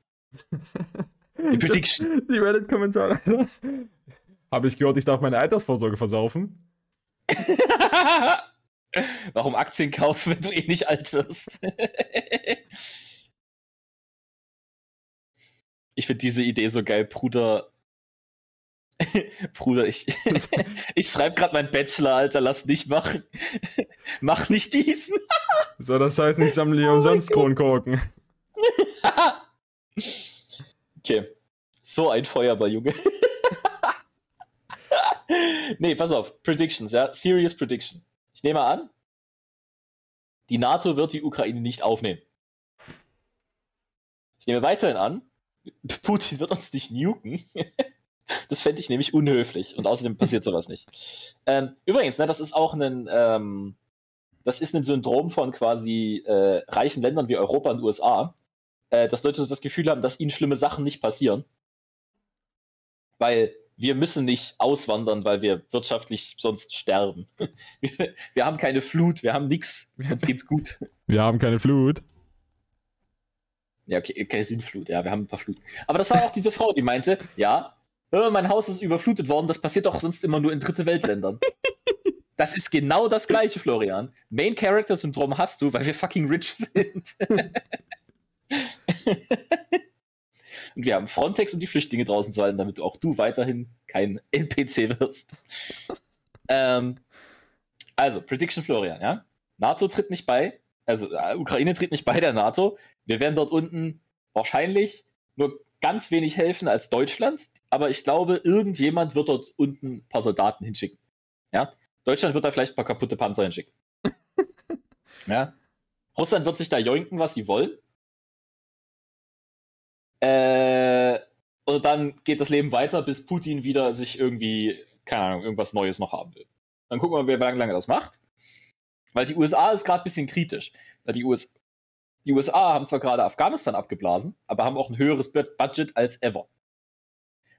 Eine Prediction. Die Reddit-Kommentare. Habe ich gehört, ich darf meine Altersvorsorge versaufen? Warum Aktien kaufen, wenn du eh nicht alt wirst? ich finde diese Idee so geil, Bruder. Bruder, ich, ich schreibe gerade meinen Bachelor, Alter, lass nicht machen. Mach nicht diesen. so, das heißt, ich sammle hier oh umsonst Kronkorken. okay. So ein Feuerball, Junge nee, pass auf. Predictions, ja. Serious Prediction. Ich nehme an, die NATO wird die Ukraine nicht aufnehmen. Ich nehme weiterhin an, Putin wird uns nicht nuken. das fände ich nämlich unhöflich und außerdem passiert sowas nicht. Ähm, übrigens, ne, das ist auch ein, ähm, das ist ein Syndrom von quasi äh, reichen Ländern wie Europa und USA, äh, dass Leute so das Gefühl haben, dass ihnen schlimme Sachen nicht passieren. Weil wir müssen nicht auswandern, weil wir wirtschaftlich sonst sterben. Wir, wir haben keine Flut, wir haben nichts, uns geht's gut. Wir haben keine Flut. Ja, okay, okay, Sinnflut, ja, wir haben ein paar Fluten. Aber das war auch diese Frau, die meinte, ja, mein Haus ist überflutet worden, das passiert doch sonst immer nur in dritte Weltländern. Das ist genau das gleiche, Florian. Main Character Syndrom hast du, weil wir fucking rich sind. Und wir haben Frontex, um die Flüchtlinge draußen zu halten, damit auch du weiterhin kein NPC wirst. ähm, also, Prediction Florian, ja? NATO tritt nicht bei, also äh, Ukraine tritt nicht bei der NATO. Wir werden dort unten wahrscheinlich nur ganz wenig helfen als Deutschland, aber ich glaube, irgendjemand wird dort unten ein paar Soldaten hinschicken. Ja? Deutschland wird da vielleicht ein paar kaputte Panzer hinschicken. ja? Russland wird sich da joinken, was sie wollen. Äh, und dann geht das Leben weiter, bis Putin wieder sich irgendwie, keine Ahnung, irgendwas Neues noch haben will. Dann gucken wir, wie lange er das macht. Weil die USA ist gerade ein bisschen kritisch. Die, US die USA haben zwar gerade Afghanistan abgeblasen, aber haben auch ein höheres Budget als ever.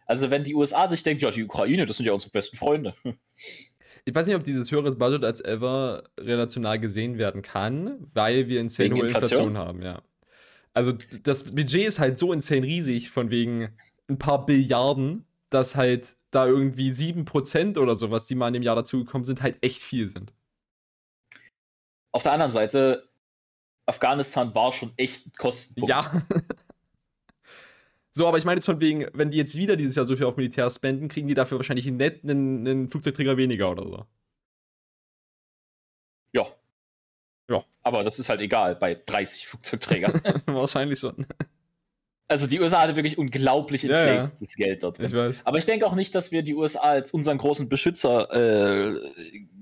Also wenn die USA sich denkt, ja, die Ukraine, das sind ja unsere besten Freunde. Ich weiß nicht, ob dieses höheres Budget als ever relational gesehen werden kann, weil wir insane hohe Inflation? Inflation haben, ja. Also das Budget ist halt so insane riesig, von wegen ein paar Billiarden, dass halt da irgendwie 7% oder sowas, die mal in dem Jahr dazugekommen sind, halt echt viel sind. Auf der anderen Seite, Afghanistan war schon echt ein Kostenpunkt. Ja. so, aber ich meine jetzt von wegen, wenn die jetzt wieder dieses Jahr so viel auf Militär spenden, kriegen die dafür wahrscheinlich einen, einen Flugzeugträger weniger oder so. Ja. Aber das ist halt egal bei 30 Flugzeugträgern. wahrscheinlich schon. Also die USA hatte wirklich unglaublich inflated ja, ja. Geld dort. Ich weiß. Aber ich denke auch nicht, dass wir die USA als unseren großen Beschützer äh,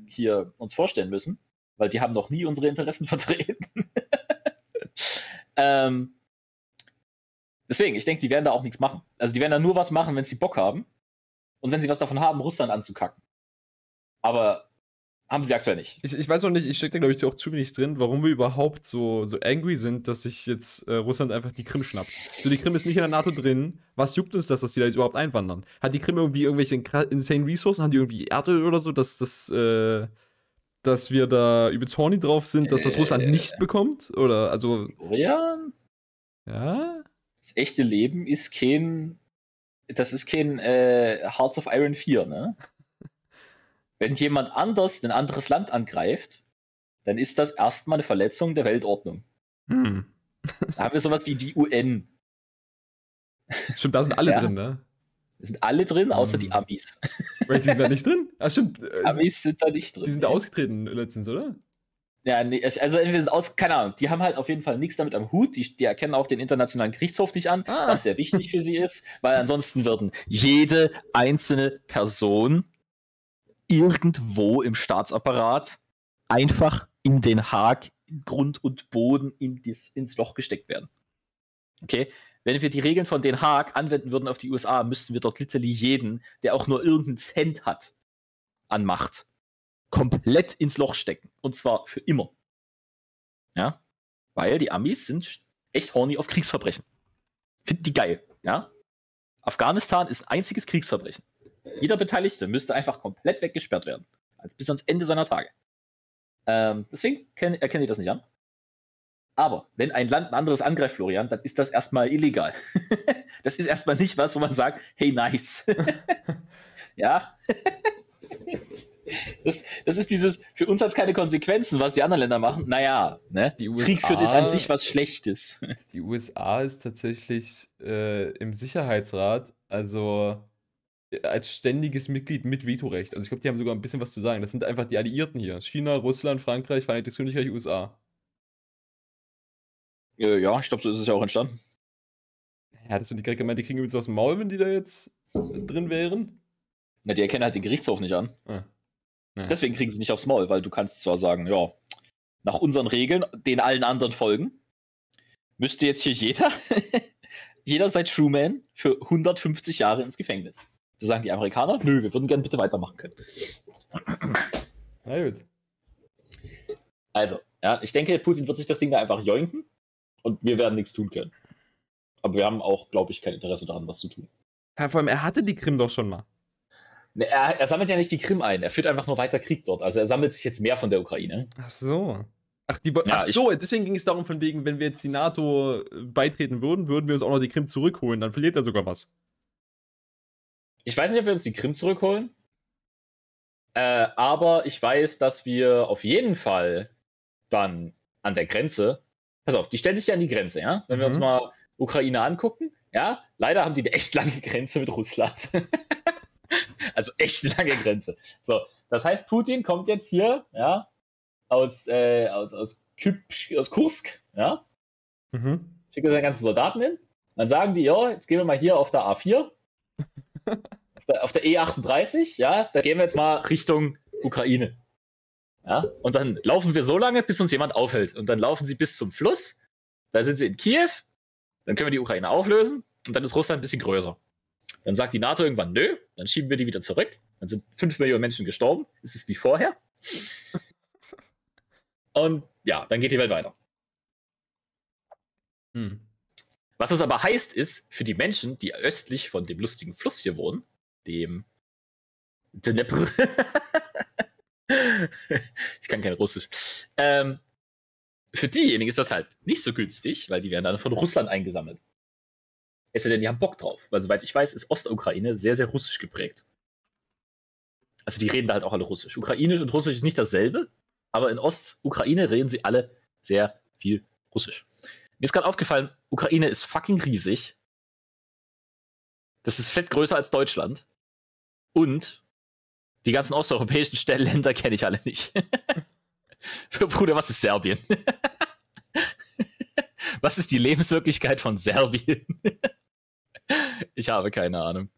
hier uns vorstellen müssen weil die haben noch nie unsere Interessen vertreten. ähm, deswegen, ich denke, die werden da auch nichts machen. Also die werden da nur was machen, wenn sie Bock haben und wenn sie was davon haben, Russland anzukacken. Aber haben sie aktuell nicht. Ich, ich weiß noch nicht, ich stecke da, glaube ich, auch zu wenig drin, warum wir überhaupt so, so angry sind, dass sich jetzt äh, Russland einfach die Krim schnappt. So, die Krim ist nicht in der NATO drin. Was juckt uns das, dass die da jetzt überhaupt einwandern? Hat die Krim irgendwie irgendwelche insane Ressourcen? Haben die irgendwie Erdöl oder so, dass das, äh, dass wir da übelst horny drauf sind, dass das Russland äh, nicht bekommt? Oder also. Ja. Ja? Das echte Leben ist kein. Das ist kein äh, Hearts of Iron 4, ne? Wenn jemand anders ein anderes Land angreift, dann ist das erstmal eine Verletzung der Weltordnung. Hm. da haben wir sowas wie die UN. Stimmt, da sind alle ja. drin, ne? Es sind alle drin, außer die hm. Amis. Wait, die sind da nicht drin? Ah, stimmt. Äh, Amis sind da nicht drin. Die sind da ausgetreten letztens, oder? Ja, nee, also entweder sind aus, keine Ahnung, die haben halt auf jeden Fall nichts damit am Hut. Die, die erkennen auch den Internationalen Gerichtshof nicht an, ah. was sehr wichtig für sie ist, weil ansonsten würden jede einzelne Person irgendwo im Staatsapparat einfach in Den Haag Grund und Boden in dies, ins Loch gesteckt werden. Okay? Wenn wir die Regeln von Den Haag anwenden würden auf die USA, müssten wir dort literally jeden, der auch nur irgendeinen Cent hat an Macht, komplett ins Loch stecken. Und zwar für immer. Ja? Weil die Amis sind echt horny auf Kriegsverbrechen. Finden die geil. Ja? Afghanistan ist ein einziges Kriegsverbrechen. Jeder Beteiligte müsste einfach komplett weggesperrt werden. Also bis ans Ende seiner Tage. Ähm, deswegen erkenne ich das nicht an. Aber wenn ein Land ein anderes angreift, Florian, dann ist das erstmal illegal. das ist erstmal nicht was, wo man sagt, hey, nice. ja. Das, das ist dieses, für uns hat es keine Konsequenzen, was die anderen Länder machen. Naja, ne? USA, Krieg führt ist an sich was Schlechtes. Die USA ist tatsächlich äh, im Sicherheitsrat, also als ständiges Mitglied mit Vetorecht. Also ich glaube, die haben sogar ein bisschen was zu sagen. Das sind einfach die Alliierten hier. China, Russland, Frankreich, Vereinigtes Königreich, USA. Äh, ja, ich glaube, so ist es ja auch entstanden. Ja, das sind die gerade gemeint, die kriegen übrigens aus dem Maul, wenn die da jetzt drin wären. Na, die erkennen halt den Gerichtshof nicht an. Ah. Deswegen kriegen sie nicht aufs Maul, weil du kannst zwar sagen, ja, nach unseren Regeln, den allen anderen folgen, müsste jetzt hier jeder, jeder seit Truman für 150 Jahre ins Gefängnis. Da sagen die Amerikaner, nö, wir würden gerne bitte weitermachen können. Na gut. Also, ja, ich denke, Putin wird sich das Ding da einfach joinken und wir werden nichts tun können. Aber wir haben auch, glaube ich, kein Interesse daran, was zu tun. Ja, vor allem, er hatte die Krim doch schon mal. Ne, er, er, sammelt ja nicht die Krim ein, er führt einfach nur weiter Krieg dort. Also er sammelt sich jetzt mehr von der Ukraine. Ach so. Ach, die, ja, ach so, deswegen ging es darum, von wegen, wenn wir jetzt die NATO äh, beitreten würden, würden wir uns auch noch die Krim zurückholen. Dann verliert er sogar was. Ich weiß nicht, ob wir uns die Krim zurückholen. Äh, aber ich weiß, dass wir auf jeden Fall dann an der Grenze. Pass auf, die stellen sich ja an die Grenze, ja? Wenn mhm. wir uns mhm. mal Ukraine angucken, ja, leider haben die eine echt lange Grenze mit Russland. also echt lange Grenze. So, das heißt, Putin kommt jetzt hier, ja, aus, äh, aus, aus, Kyp, aus Kursk, ja. Mhm. Schickt seine ganzen Soldaten hin. Dann sagen die, ja, jetzt gehen wir mal hier auf der A4. Auf, der, auf der E38, ja, da gehen wir jetzt mal Richtung Ukraine. Ja, und dann laufen wir so lange, bis uns jemand aufhält. Und dann laufen sie bis zum Fluss. Da sind sie in Kiew. Dann können wir die Ukraine auflösen. Und dann ist Russland ein bisschen größer. Dann sagt die NATO irgendwann, nö, dann schieben wir die wieder zurück. Dann sind 5 Millionen Menschen gestorben. Es ist wie vorher. Und ja, dann geht die Welt weiter. Hm. Was das aber heißt, ist, für die Menschen, die östlich von dem lustigen Fluss hier wohnen, dem Dnepr. ich kann kein Russisch. Ähm, für diejenigen ist das halt nicht so günstig, weil die werden dann von Russland eingesammelt. Es sei denn, die haben Bock drauf. Weil soweit ich weiß, ist Ostukraine sehr, sehr russisch geprägt. Also die reden da halt auch alle Russisch. Ukrainisch und Russisch ist nicht dasselbe, aber in Ostukraine reden sie alle sehr viel Russisch. Mir ist gerade aufgefallen, Ukraine ist fucking riesig. Das ist fett größer als Deutschland. Und die ganzen osteuropäischen Länder kenne ich alle nicht. so, Bruder, was ist Serbien? was ist die Lebenswirklichkeit von Serbien? ich habe keine Ahnung.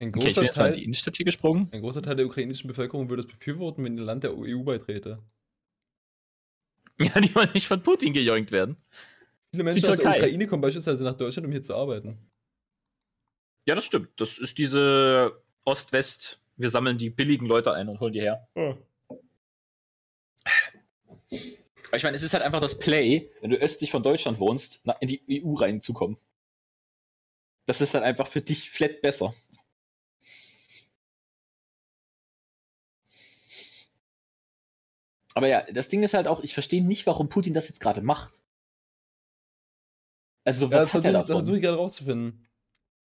Ein großer, okay, Teil, die Innenstadt hier gesprungen. ein großer Teil der ukrainischen Bevölkerung würde es befürworten, wenn ein Land der EU beitrete. Ja, die wollen nicht von Putin gejoinkt werden. Viele Menschen aus der Ukraine kommen beispielsweise nach Deutschland, um hier zu arbeiten. Ja, das stimmt. Das ist diese Ost-West, wir sammeln die billigen Leute ein und holen die her. Ja. Ich meine, es ist halt einfach das Play, wenn du östlich von Deutschland wohnst, in die EU reinzukommen. Das ist halt einfach für dich flat besser. Aber ja, das Ding ist halt auch, ich verstehe nicht, warum Putin das jetzt gerade macht. Also, was ja, hat er davon? Das versuche ich gerade rauszufinden.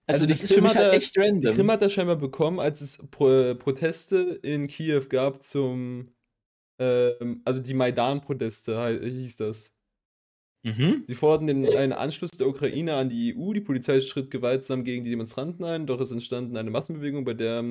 Also, also das ist für mich halt echt random. Die Krim hat er scheinbar bekommen, als es Pro Proteste in Kiew gab zum, ähm, also die Maidan-Proteste hieß das. Mhm. Sie forderten den, einen Anschluss der Ukraine an die EU. Die Polizei schritt gewaltsam gegen die Demonstranten ein, doch es entstand eine Massenbewegung, bei der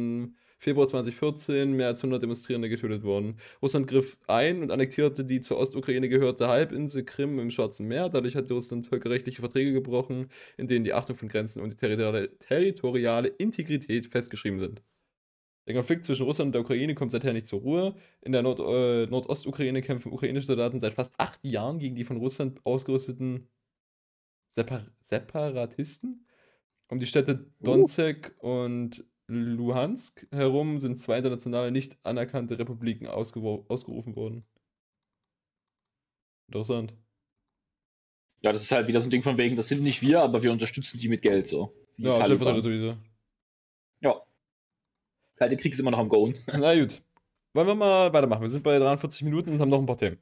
Februar 2014 mehr als 100 Demonstrierende getötet wurden. Russland griff ein und annektierte die zur Ostukraine gehörte Halbinsel Krim im Schwarzen Meer. Dadurch hat Russland völkerrechtliche Verträge gebrochen, in denen die Achtung von Grenzen und die territoriale, territoriale Integrität festgeschrieben sind. Der Konflikt zwischen Russland und der Ukraine kommt seither nicht zur Ruhe. In der Nord äh, Nordostukraine kämpfen ukrainische Soldaten seit fast acht Jahren gegen die von Russland ausgerüsteten Separ Separatisten. Um die Städte. Donetsk uh. und Luhansk herum sind zwei internationale nicht anerkannte Republiken ausgerufen worden. Interessant. Ja, das ist halt wieder so ein Ding von wegen, das sind nicht wir, aber wir unterstützen die mit Geld so. Die ja, Stellvertreter Ja. Kalte Krieg ist immer noch am Going. Na gut. Wollen wir mal weitermachen? Wir sind bei 43 Minuten und haben noch ein paar Themen.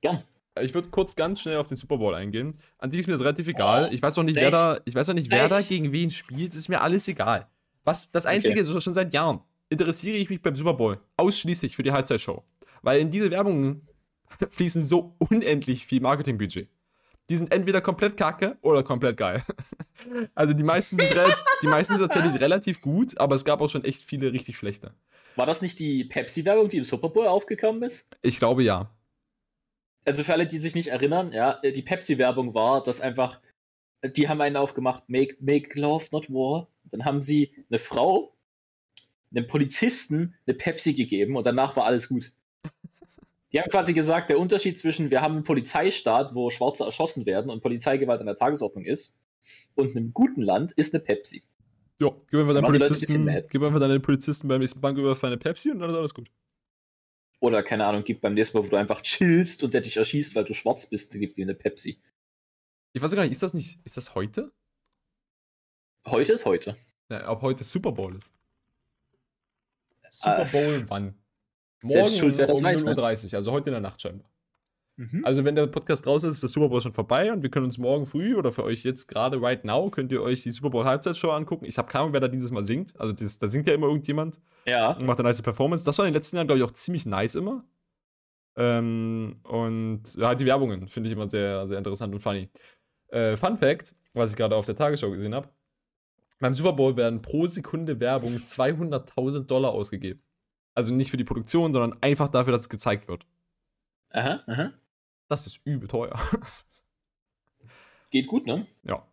Gern. Ich würde kurz ganz schnell auf den Super Bowl eingehen. An sich ist mir das relativ egal. Oh, ich weiß noch nicht, wer da, ich weiß noch nicht, wer da gegen wen spielt. Es ist mir alles egal. Was das Einzige okay. ist, schon seit Jahren interessiere ich mich beim Super Bowl ausschließlich für die Halbzeitshow. Weil in diese Werbungen fließen so unendlich viel Marketingbudget. Die sind entweder komplett kacke oder komplett geil. Also die meisten sind, die meisten sind tatsächlich relativ gut, aber es gab auch schon echt viele richtig schlechte. War das nicht die Pepsi-Werbung, die im Super Bowl aufgekommen ist? Ich glaube ja. Also für alle, die sich nicht erinnern, ja, die Pepsi-Werbung war, dass einfach, die haben einen aufgemacht, make, make love, not war. Dann haben sie eine Frau, einem Polizisten eine Pepsi gegeben und danach war alles gut. Die haben quasi gesagt, der Unterschied zwischen, wir haben einen Polizeistaat, wo Schwarze erschossen werden und Polizeigewalt an der Tagesordnung ist, und einem guten Land ist eine Pepsi. Ja, gib einfach deinen Polizisten, gib einfach deinen Polizisten beim nächsten Banküberfall eine Pepsi und dann ist alles gut. Oder, keine Ahnung, gib beim nächsten Mal, wo du einfach chillst und der dich erschießt, weil du schwarz bist, gib dir eine Pepsi. Ich weiß gar nicht, ist das nicht, ist das heute? Heute ist heute. Ja, ob heute Super Bowl ist. Super Bowl wann? Schuld, wer das um weiß, ne? 0.30 Uhr, also heute in der Nacht scheinbar. Mhm. Also wenn der Podcast draußen ist, ist der Super Bowl schon vorbei und wir können uns morgen früh oder für euch jetzt gerade right now, könnt ihr euch die Super Bowl Halbzeitshow angucken. Ich habe keine Ahnung, wer da dieses Mal singt. Also das, da singt ja immer irgendjemand ja. und macht eine nice Performance. Das war in den letzten Jahren, glaube ich, auch ziemlich nice immer. Ähm, und ja, halt die Werbungen finde ich immer sehr, sehr interessant und funny. Äh, Fun Fact, was ich gerade auf der Tagesschau gesehen habe. Beim Super Bowl werden pro Sekunde Werbung 200.000 Dollar ausgegeben. Also nicht für die Produktion, sondern einfach dafür, dass es gezeigt wird. Aha, aha. Das ist übel teuer. Geht gut, ne? ja.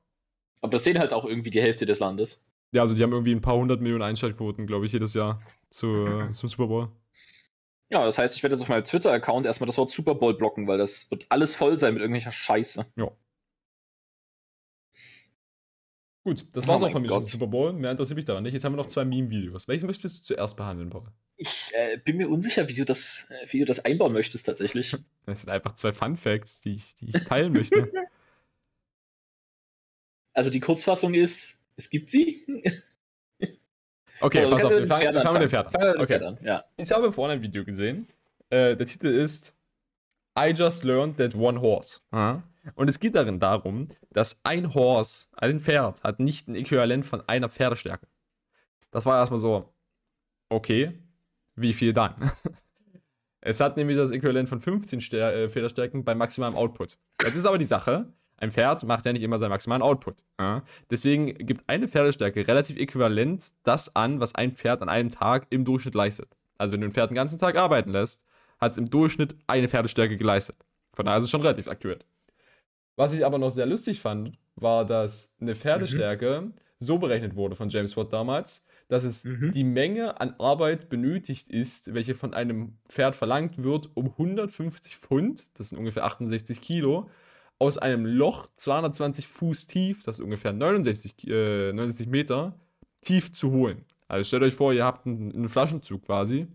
Aber das sehen halt auch irgendwie die Hälfte des Landes. Ja, also die haben irgendwie ein paar hundert Millionen Einschaltquoten, glaube ich, jedes Jahr zu, zum Super Bowl. Ja, das heißt, ich werde jetzt auf meinem Twitter-Account erstmal das Wort Super Bowl blocken, weil das wird alles voll sein mit irgendwelcher Scheiße. Gut, das Oh war's auch mein von mir zum Super Bowl. Mehr interessiert mich daran nicht. Jetzt haben wir noch zwei Meme-Videos. Welches möchtest du zuerst behandeln, Paul? Ich äh, bin mir unsicher, wie du, das, äh, wie du das einbauen möchtest tatsächlich. Das sind einfach zwei Fun Facts, die ich, die ich teilen möchte. Also die Kurzfassung ist, es gibt sie. Okay, Also, pass auf, wir fangen, Pferd wir mit dem. Pferd an. Mit dem Okay. Pferd an, ja. Ich habe vorhin ein Video gesehen. Äh, der Titel ist I just learned that one horse. Aha. Und es geht darin darum, dass ein Horse, ein Pferd, hat nicht ein Äquivalent von einer Pferdestärke. Das war erstmal so, okay, wie viel dann? es hat nämlich das Äquivalent von 15 Stär äh, Pferdestärken bei maximalem Output. Jetzt ist aber die Sache, ein Pferd macht ja nicht immer seinen maximalen Output. Ja? Deswegen gibt eine Pferdestärke relativ äquivalent das an, was ein Pferd an einem Tag im Durchschnitt leistet. Also wenn du ein Pferd den ganzen Tag arbeiten lässt, hat es im Durchschnitt eine Pferdestärke geleistet. Von daher ist es schon relativ akkurat. Was ich aber noch sehr lustig fand, war, dass eine Pferdestärke so berechnet wurde von James Watt damals, dass es Mhm. die Menge an Arbeit benötigt ist, welche von einem Pferd verlangt wird, um 150 Pfund, das sind ungefähr 68 Kilo, aus einem Loch 220 Fuß tief, das ist ungefähr 69, äh, 69 Meter, tief zu holen. Also stellt euch vor, ihr habt einen, einen Flaschenzug quasi.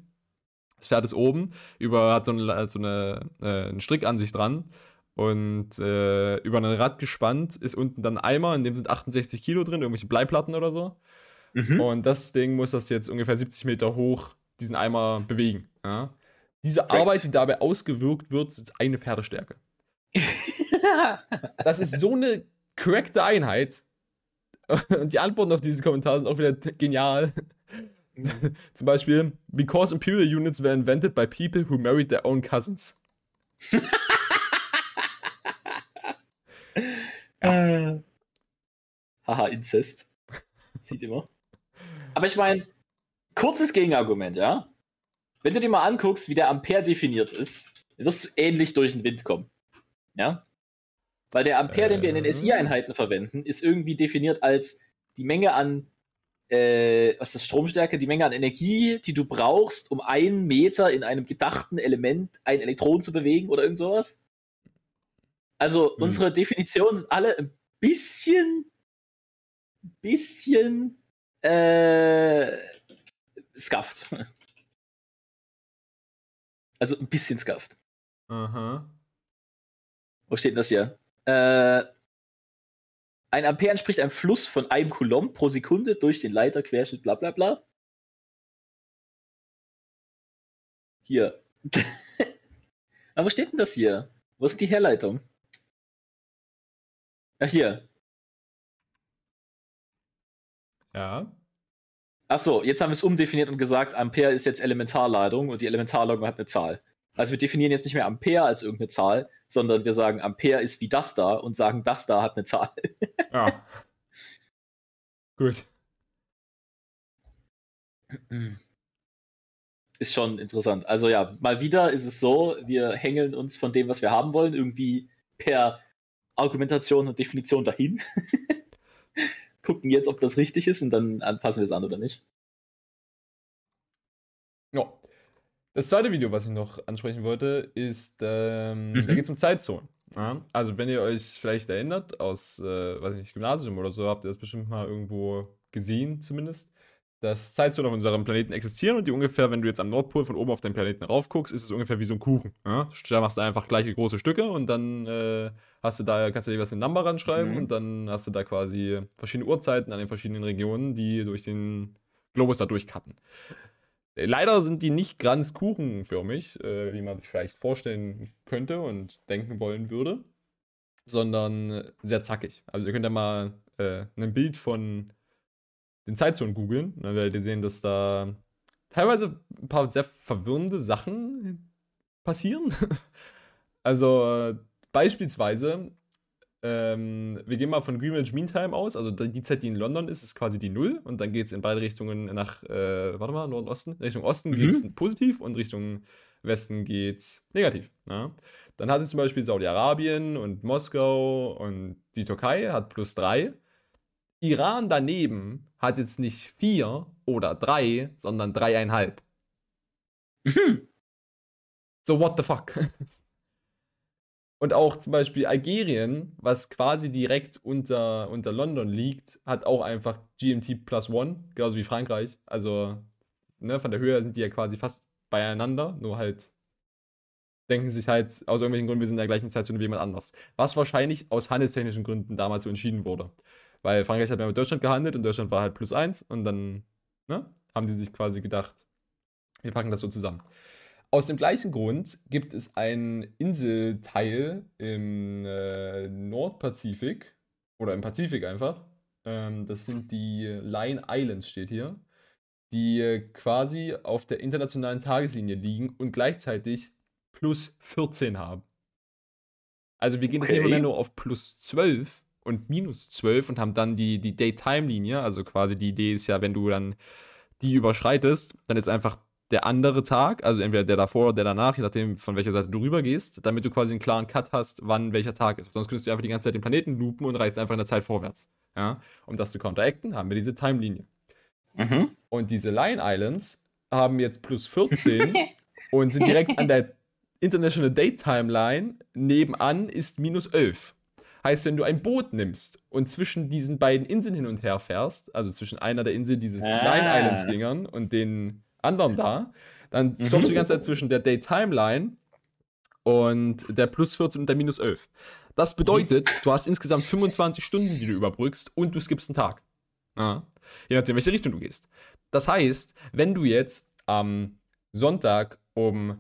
Das Pferd ist oben, über, hat so eine, so eine, äh, einen Strick an sich dran und äh, über ein Rad gespannt ist unten dann ein Eimer, in dem sind 68 Kilo drin, irgendwelche Bleiplatten oder so. Mhm. Und das Ding muss das jetzt ungefähr 70 Meter hoch, diesen Eimer bewegen. Ja? Diese Korrekt. Arbeit, die dabei ausgewirkt wird, ist eine Pferdestärke. Das ist so eine korrekte Einheit. Und die Antworten auf diese Kommentare sind auch wieder genial. Zum Beispiel, because Imperial Units were invented by people who married their own cousins. Äh. Haha, Inzest. Sieht immer. Aber ich meine, kurzes Gegenargument, ja? Wenn du dir mal anguckst, wie der Ampere definiert ist, dann wirst du ähnlich durch den Wind kommen. Ja? Weil der Ampere, den wir in den Äh. SI-Einheiten verwenden, ist irgendwie definiert als die Menge an, äh, was ist das, Stromstärke, die Menge an Energie, die du brauchst, um einen Meter in einem gedachten Element ein Elektron zu bewegen oder irgend sowas. Also Hm. unsere Definitionen sind alle ein bisschen, bisschen äh, scuffed. Also ein bisschen scuffed. Aha. Wo steht denn das hier? Äh, ein Ampere entspricht einem Fluss von einem Coulomb pro Sekunde durch den Leiterquerschnitt, bla bla bla. Hier. Aber wo steht denn das hier? Wo ist die Herleitung? Ach, hier. Ja. Achso, jetzt haben wir es umdefiniert und gesagt, Ampere ist jetzt Elementarladung und die Elementarladung hat eine Zahl. Also wir definieren jetzt nicht mehr Ampere als irgendeine Zahl, sondern wir sagen, Ampere ist wie das da und sagen, das da hat eine Zahl. Ja. Gut. Ist schon interessant. Also ja, mal wieder ist es so, wir hängeln uns von dem, was wir haben wollen, irgendwie per Argumentation und Definition dahin. Gucken jetzt, ob das richtig ist und dann anpassen wir es an oder nicht. Ja. Das zweite Video, was ich noch ansprechen wollte, ist, ähm, Mhm. da geht es um Zeitzonen. Ja? Also, wenn ihr euch vielleicht erinnert, aus, äh, weiß ich nicht, Gymnasium oder so, habt ihr das bestimmt mal irgendwo gesehen, zumindest, dass Zeitzonen auf unserem Planeten existieren und die ungefähr, wenn du jetzt am Nordpol von oben auf den Planeten raufguckst, ist es ungefähr wie so ein Kuchen. Ja? Da machst du einfach gleiche große Stücke und dann äh, hast du da, kannst du dir was in Number ranschreiben Mhm. und dann hast du da quasi verschiedene Uhrzeiten an den verschiedenen Regionen, die durch den Globus da durchkappen. Leider sind die nicht ganz kuchenförmig, äh, wie man sich vielleicht vorstellen könnte und denken wollen würde, sondern sehr zackig. Also ihr könnt ja mal äh, ein Bild von den Zeitzonen googeln, dann werdet ihr sehen, dass da teilweise ein paar sehr verwirrende Sachen passieren. also äh, beispielsweise ähm, wir gehen mal von Greenwich Mean Time aus. Also die Zeit, die in London ist, ist quasi die Null. Und dann geht es in beide Richtungen nach, äh, warte mal, Norden, Osten. Richtung Osten mhm. geht es positiv und Richtung Westen geht es negativ. Ja? Dann hat es zum Beispiel Saudi-Arabien und Moskau und die Türkei hat plus drei. Iran daneben hat jetzt nicht vier oder drei, sondern dreieinhalb. Mhm. So, what the fuck? Und auch zum Beispiel Algerien, was quasi direkt unter, unter London liegt, hat auch einfach GMT plus one, genauso wie Frankreich. Also ne, von der Höhe sind die ja quasi fast beieinander, nur halt denken sich halt aus irgendwelchen Gründen, wir sind in der gleichen Zeitzone wie jemand anders. Was wahrscheinlich aus handelstechnischen Gründen damals so entschieden wurde. Weil Frankreich hat ja mit Deutschland gehandelt und Deutschland war halt plus eins und dann ne, haben die sich quasi gedacht, wir packen das so zusammen. Aus dem gleichen Grund gibt es einen Inselteil im äh, Nordpazifik oder im Pazifik einfach. Ähm, das sind die Line Islands, steht hier, die äh, quasi auf der internationalen Tageslinie liegen und gleichzeitig plus 14 haben. Also wir gehen okay. immer nur auf plus 12 und minus 12 und haben dann die, die Daytime-Linie. Also quasi die Idee ist ja, wenn du dann die überschreitest, dann ist einfach der andere Tag, also entweder der davor oder der danach, je nachdem, von welcher Seite du rüber gehst, damit du quasi einen klaren Cut hast, wann welcher Tag ist. Sonst könntest du einfach die ganze Zeit den Planeten loopen und reist einfach in der Zeit vorwärts. Ja? Um das zu counteracten, haben wir diese Timelinie. Mhm. Und diese Line Islands haben jetzt plus 14 und sind direkt an der International Date Timeline. Nebenan ist minus 11. Heißt, wenn du ein Boot nimmst und zwischen diesen beiden Inseln hin und her fährst, also zwischen einer der Inseln dieses ah. Line Islands Dingern und den anderen da. Dann mhm. stoppst du die ganze Zeit zwischen der Day-Timeline und der plus 14 und der minus 11. Das bedeutet, du hast insgesamt 25 Stunden, die du überbrückst und du skippst einen Tag. Ja. Je nachdem, welche Richtung du gehst. Das heißt, wenn du jetzt am Sonntag um.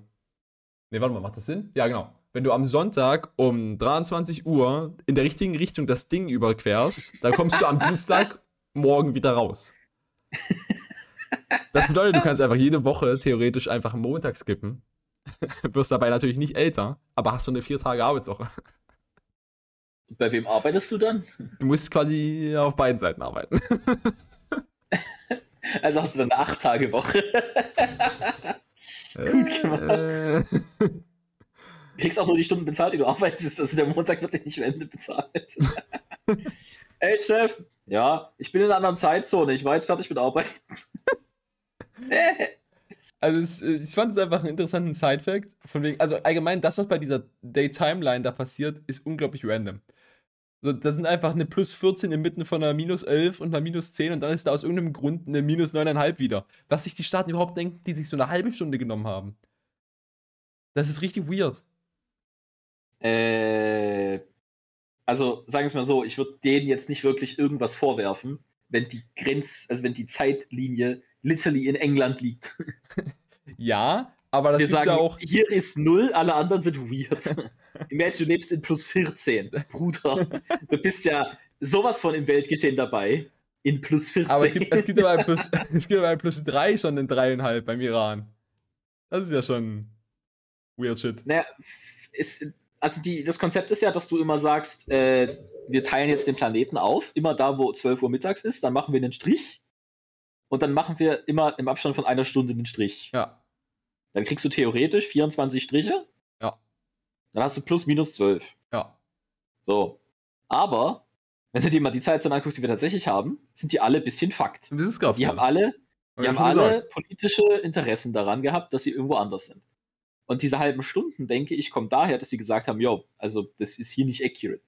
Ne, warte mal, macht das Sinn? Ja, genau. Wenn du am Sonntag um 23 Uhr in der richtigen Richtung das Ding überquerst, dann kommst du am Dienstag morgen wieder raus. Das bedeutet, du kannst einfach jede Woche theoretisch einfach einen Montag skippen. Wirst dabei natürlich nicht älter, aber hast so eine vier Tage Arbeitswoche. Bei wem arbeitest du dann? Du musst quasi auf beiden Seiten arbeiten. Also hast du dann eine acht Tage Woche. Gut gemacht. Äh. Du kriegst auch nur die Stunden bezahlt, die du arbeitest. Also der Montag wird dir nicht am Ende bezahlt. Ey Chef, ja, ich bin in einer anderen Zeitzone. Ich war jetzt fertig mit Arbeiten. also es, äh, ich fand es einfach einen interessanten Side-Fact. also allgemein, das, was bei dieser Day-Timeline da passiert, ist unglaublich random. So, da sind einfach eine plus 14 inmitten von einer minus 11 und einer minus 10 und dann ist da aus irgendeinem Grund eine minus 9,5 wieder. Was sich die Staaten überhaupt denken, die sich so eine halbe Stunde genommen haben. Das ist richtig weird. Äh, also sagen wir es mal so, ich würde denen jetzt nicht wirklich irgendwas vorwerfen, wenn die Grenz, also wenn die Zeitlinie literally in England liegt. ja, aber das ist ja auch. Hier ist null, alle anderen sind weird. Imagine, du lebst in plus 14, Bruder. Du bist ja sowas von im Weltgeschehen dabei. In plus 14. Aber es gibt, es gibt aber plus, es gibt aber plus 3 schon in 3,5 beim Iran. Das ist ja schon weird shit. Naja, ist, also die, das Konzept ist ja, dass du immer sagst, äh, wir teilen jetzt den Planeten auf, immer da, wo 12 Uhr mittags ist, dann machen wir einen Strich und dann machen wir immer im Abstand von einer Stunde einen Strich. Ja. Dann kriegst du theoretisch 24 Striche. Ja. Dann hast du plus minus 12. Ja. So. Aber, wenn du dir mal die Zeit so anguckst, die wir tatsächlich haben, sind die alle ein bisschen Fakt. Das ist die haben alle, die haben alle politische Interessen daran gehabt, dass sie irgendwo anders sind. Und diese halben Stunden, denke ich, kommt daher, dass sie gesagt haben, jo, also das ist hier nicht accurate.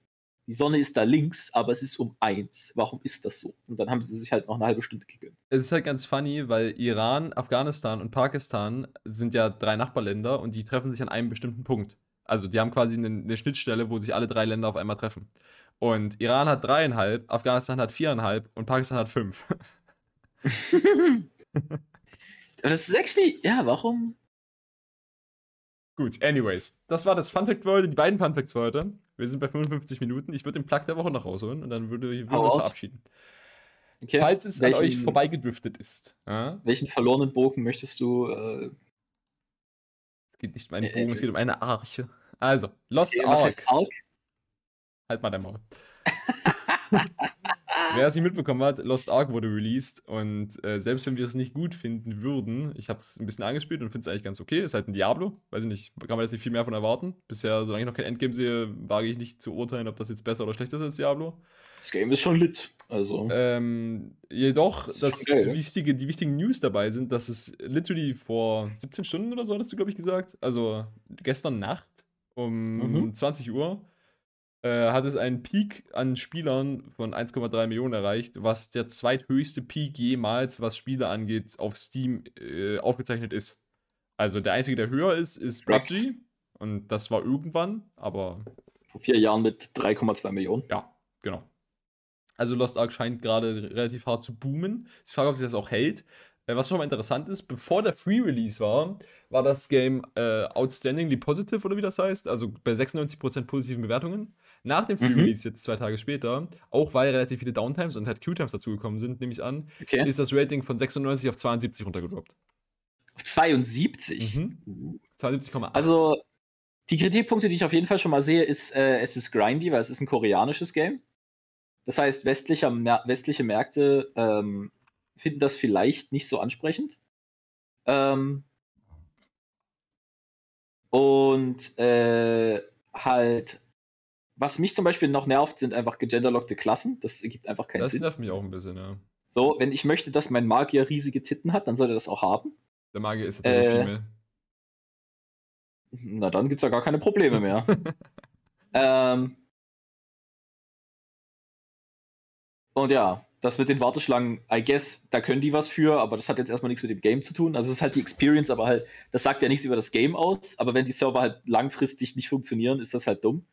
Die Sonne ist da links, aber es ist um eins. Warum ist das so? Und dann haben sie sich halt noch eine halbe Stunde gegönnt. Es ist halt ganz funny, weil Iran, Afghanistan und Pakistan sind ja drei Nachbarländer und die treffen sich an einem bestimmten Punkt. Also die haben quasi eine, eine Schnittstelle, wo sich alle drei Länder auf einmal treffen. Und Iran hat dreieinhalb, Afghanistan hat viereinhalb und Pakistan hat fünf. Das ist actually, ja, warum? Gut, anyways. Das war das Funfact für heute, die beiden Funfacts für heute. Wir sind bei 55 Minuten. Ich würde den Plug der Woche noch rausholen und dann würde, würde wir uns verabschieden. Okay. Falls es welchen, an euch vorbeigedriftet ist. Ja? Welchen verlorenen Bogen möchtest du? Äh, es geht nicht um einen Bogen, äh, es geht um eine Arche. Also, Lost okay, Ark. Was heißt Ark? Halt mal dein Maul. Wer es nicht mitbekommen hat, Lost Ark wurde released und äh, selbst wenn wir es nicht gut finden würden, ich habe es ein bisschen angespielt und finde es eigentlich ganz okay. Ist halt ein Diablo, weiß ich nicht, kann man jetzt nicht viel mehr von erwarten. Bisher, solange ich noch kein Endgame sehe, wage ich nicht zu urteilen, ob das jetzt besser oder schlechter ist als Diablo. Das Game ist schon lit. Also. Ähm, jedoch, das, das geil, wichtige, die wichtigen News dabei sind, dass es literally vor 17 Stunden oder so, hattest du, glaube ich, gesagt. Also gestern Nacht um mhm. 20 Uhr äh, hat es einen Peak an Spielern von 1,3 Millionen erreicht, was der zweithöchste Peak jemals, was Spiele angeht, auf Steam äh, aufgezeichnet ist. Also der einzige, der höher ist, ist PUBG. Und das war irgendwann, aber. Vor vier Jahren mit 3,2 Millionen. Ja, genau. Also Lost Ark scheint gerade relativ hart zu boomen. Ich frage, ob sich das auch hält. Äh, was schon mal interessant ist, bevor der Free Release war, war das Game äh, outstandingly positive oder wie das heißt, also bei 96% positiven Bewertungen. Nach dem Free mhm. Release, jetzt zwei Tage später, auch weil relativ viele Downtimes und halt Q-Times dazugekommen sind, nehme ich an, okay. ist das Rating von 96 auf 72 runtergedroppt. Auf 72? Mhm. 72,8. Also, die Kritikpunkte, die ich auf jeden Fall schon mal sehe, ist, äh, es ist grindy, weil es ist ein koreanisches Game. Das heißt, westliche, westliche Märkte ähm, finden das vielleicht nicht so ansprechend. Ähm, und äh, halt was mich zum Beispiel noch nervt, sind einfach gegenderlockte Klassen. Das ergibt einfach keinen das Sinn. Das nervt mich auch ein bisschen, ja. So, wenn ich möchte, dass mein Magier riesige Titten hat, dann soll er das auch haben. Der Magier ist natürlich äh, Female. Na, dann gibt's ja gar keine Probleme mehr. ähm, und ja, das mit den Warteschlangen, I guess, da können die was für, aber das hat jetzt erstmal nichts mit dem Game zu tun. Also es ist halt die Experience, aber halt, das sagt ja nichts über das Game aus. Aber wenn die Server halt langfristig nicht funktionieren, ist das halt dumm.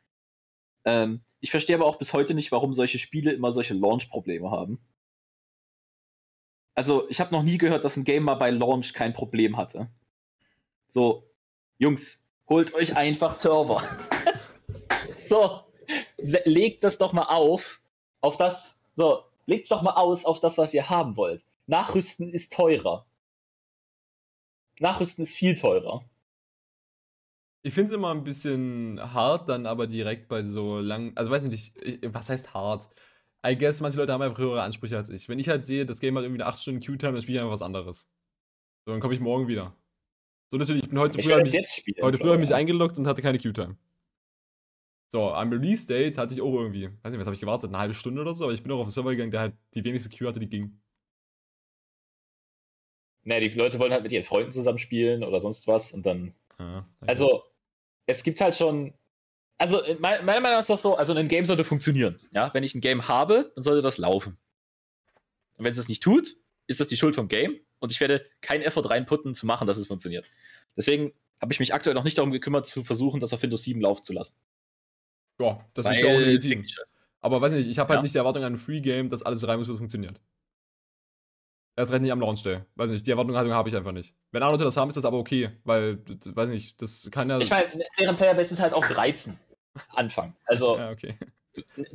Ähm, ich verstehe aber auch bis heute nicht, warum solche Spiele immer solche Launch-Probleme haben. Also, ich habe noch nie gehört, dass ein Game mal bei Launch kein Problem hatte. So, Jungs, holt euch einfach Server. so, legt das doch mal auf, auf das, so, legt's doch mal aus auf das, was ihr haben wollt. Nachrüsten ist teurer. Nachrüsten ist viel teurer. Ich finde es immer ein bisschen hart, dann aber direkt bei so lang. Also weiß nicht, ich, was heißt hart? I guess, manche Leute haben einfach höhere Ansprüche als ich. Wenn ich halt sehe, das Game hat irgendwie eine 8 Stunden Q-Time, dann spiele ich einfach was anderes. So, dann komme ich morgen wieder. So, natürlich, ich bin heute früh, mich, spielen, heute früh mich eingeloggt und hatte keine Q-Time. So, am Release-Date hatte ich auch irgendwie, weiß nicht, was habe ich gewartet, eine halbe Stunde oder so, aber ich bin auch auf den Server gegangen, der halt die wenigste Q hatte, die ging. Naja, die Leute wollen halt mit ihren Freunden zusammenspielen oder sonst was und dann. Ja, also, es gibt halt schon. Also, äh, meiner Meinung nach ist das so, also ein Game sollte funktionieren. Ja? Wenn ich ein Game habe, dann sollte das laufen. Und wenn es das nicht tut, ist das die Schuld vom Game und ich werde keinen Effort reinputten, zu machen, dass es funktioniert. Deswegen habe ich mich aktuell noch nicht darum gekümmert, zu versuchen, das auf Windows 7 laufen zu lassen. Ja, das Weil ist ja auch legitim. Aber weiß nicht, ich habe halt ja. nicht die Erwartung an ein Free Game, dass alles reibungslos funktioniert. Erst recht nicht am Launch Day. Weiß nicht, die Erwartung habe ich einfach nicht. Wenn andere Leute das haben, ist das aber okay, weil, weiß nicht, das kann ja. Ich meine, deren Playerbase ist halt auch 13. Anfang. Also. Ja, okay.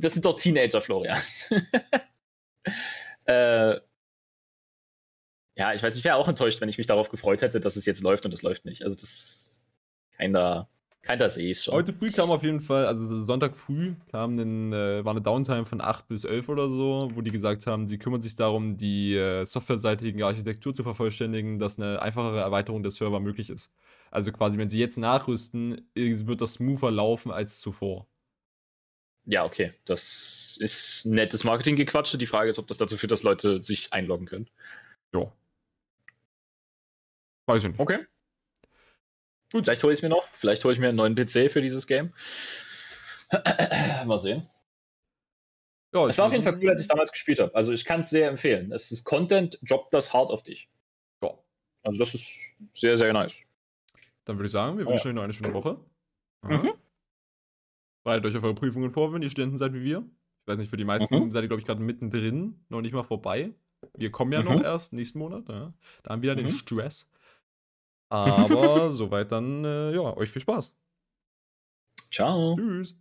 Das sind doch Teenager, Florian. äh, ja, ich weiß, ich wäre auch enttäuscht, wenn ich mich darauf gefreut hätte, dass es jetzt läuft und es läuft nicht. Also, das. Keiner. Keiner sehe es schon. Heute früh kam auf jeden Fall, also Sonntag früh kam ein, äh, war eine Downtime von 8 bis 11 oder so, wo die gesagt haben, sie kümmern sich darum, die äh, softwareseitige Architektur zu vervollständigen, dass eine einfachere Erweiterung des Server möglich ist. Also quasi, wenn sie jetzt nachrüsten, wird das smoother laufen als zuvor. Ja, okay. Das ist nettes Marketinggequatsche. Die Frage ist, ob das dazu führt, dass Leute sich einloggen können. Ja. Weiß ich nicht. Okay. Gut. Vielleicht hole ich es mir noch. Vielleicht hole ich mir einen neuen PC für dieses Game. Mal sehen. Ja, es war auf jeden Fall cool, als ich damals gespielt habe. Also ich kann es sehr empfehlen. Es ist Content, droppt das hart auf dich. Ja. Also das ist sehr, sehr nice. Dann würde ich sagen, wir wünschen euch noch eine schöne Woche. Mhm. Bereitet euch auf eure Prüfungen vor, wenn ihr Studenten seid wie wir. Ich weiß nicht, für die meisten mhm. seid ihr, glaube ich, gerade mittendrin, noch nicht mal vorbei. Wir kommen ja Mhm. noch erst nächsten Monat. Ja. Da haben wir wieder Mhm. den Stress. Aber soweit dann, äh, ja, euch viel Spaß. Ciao. Tschüss.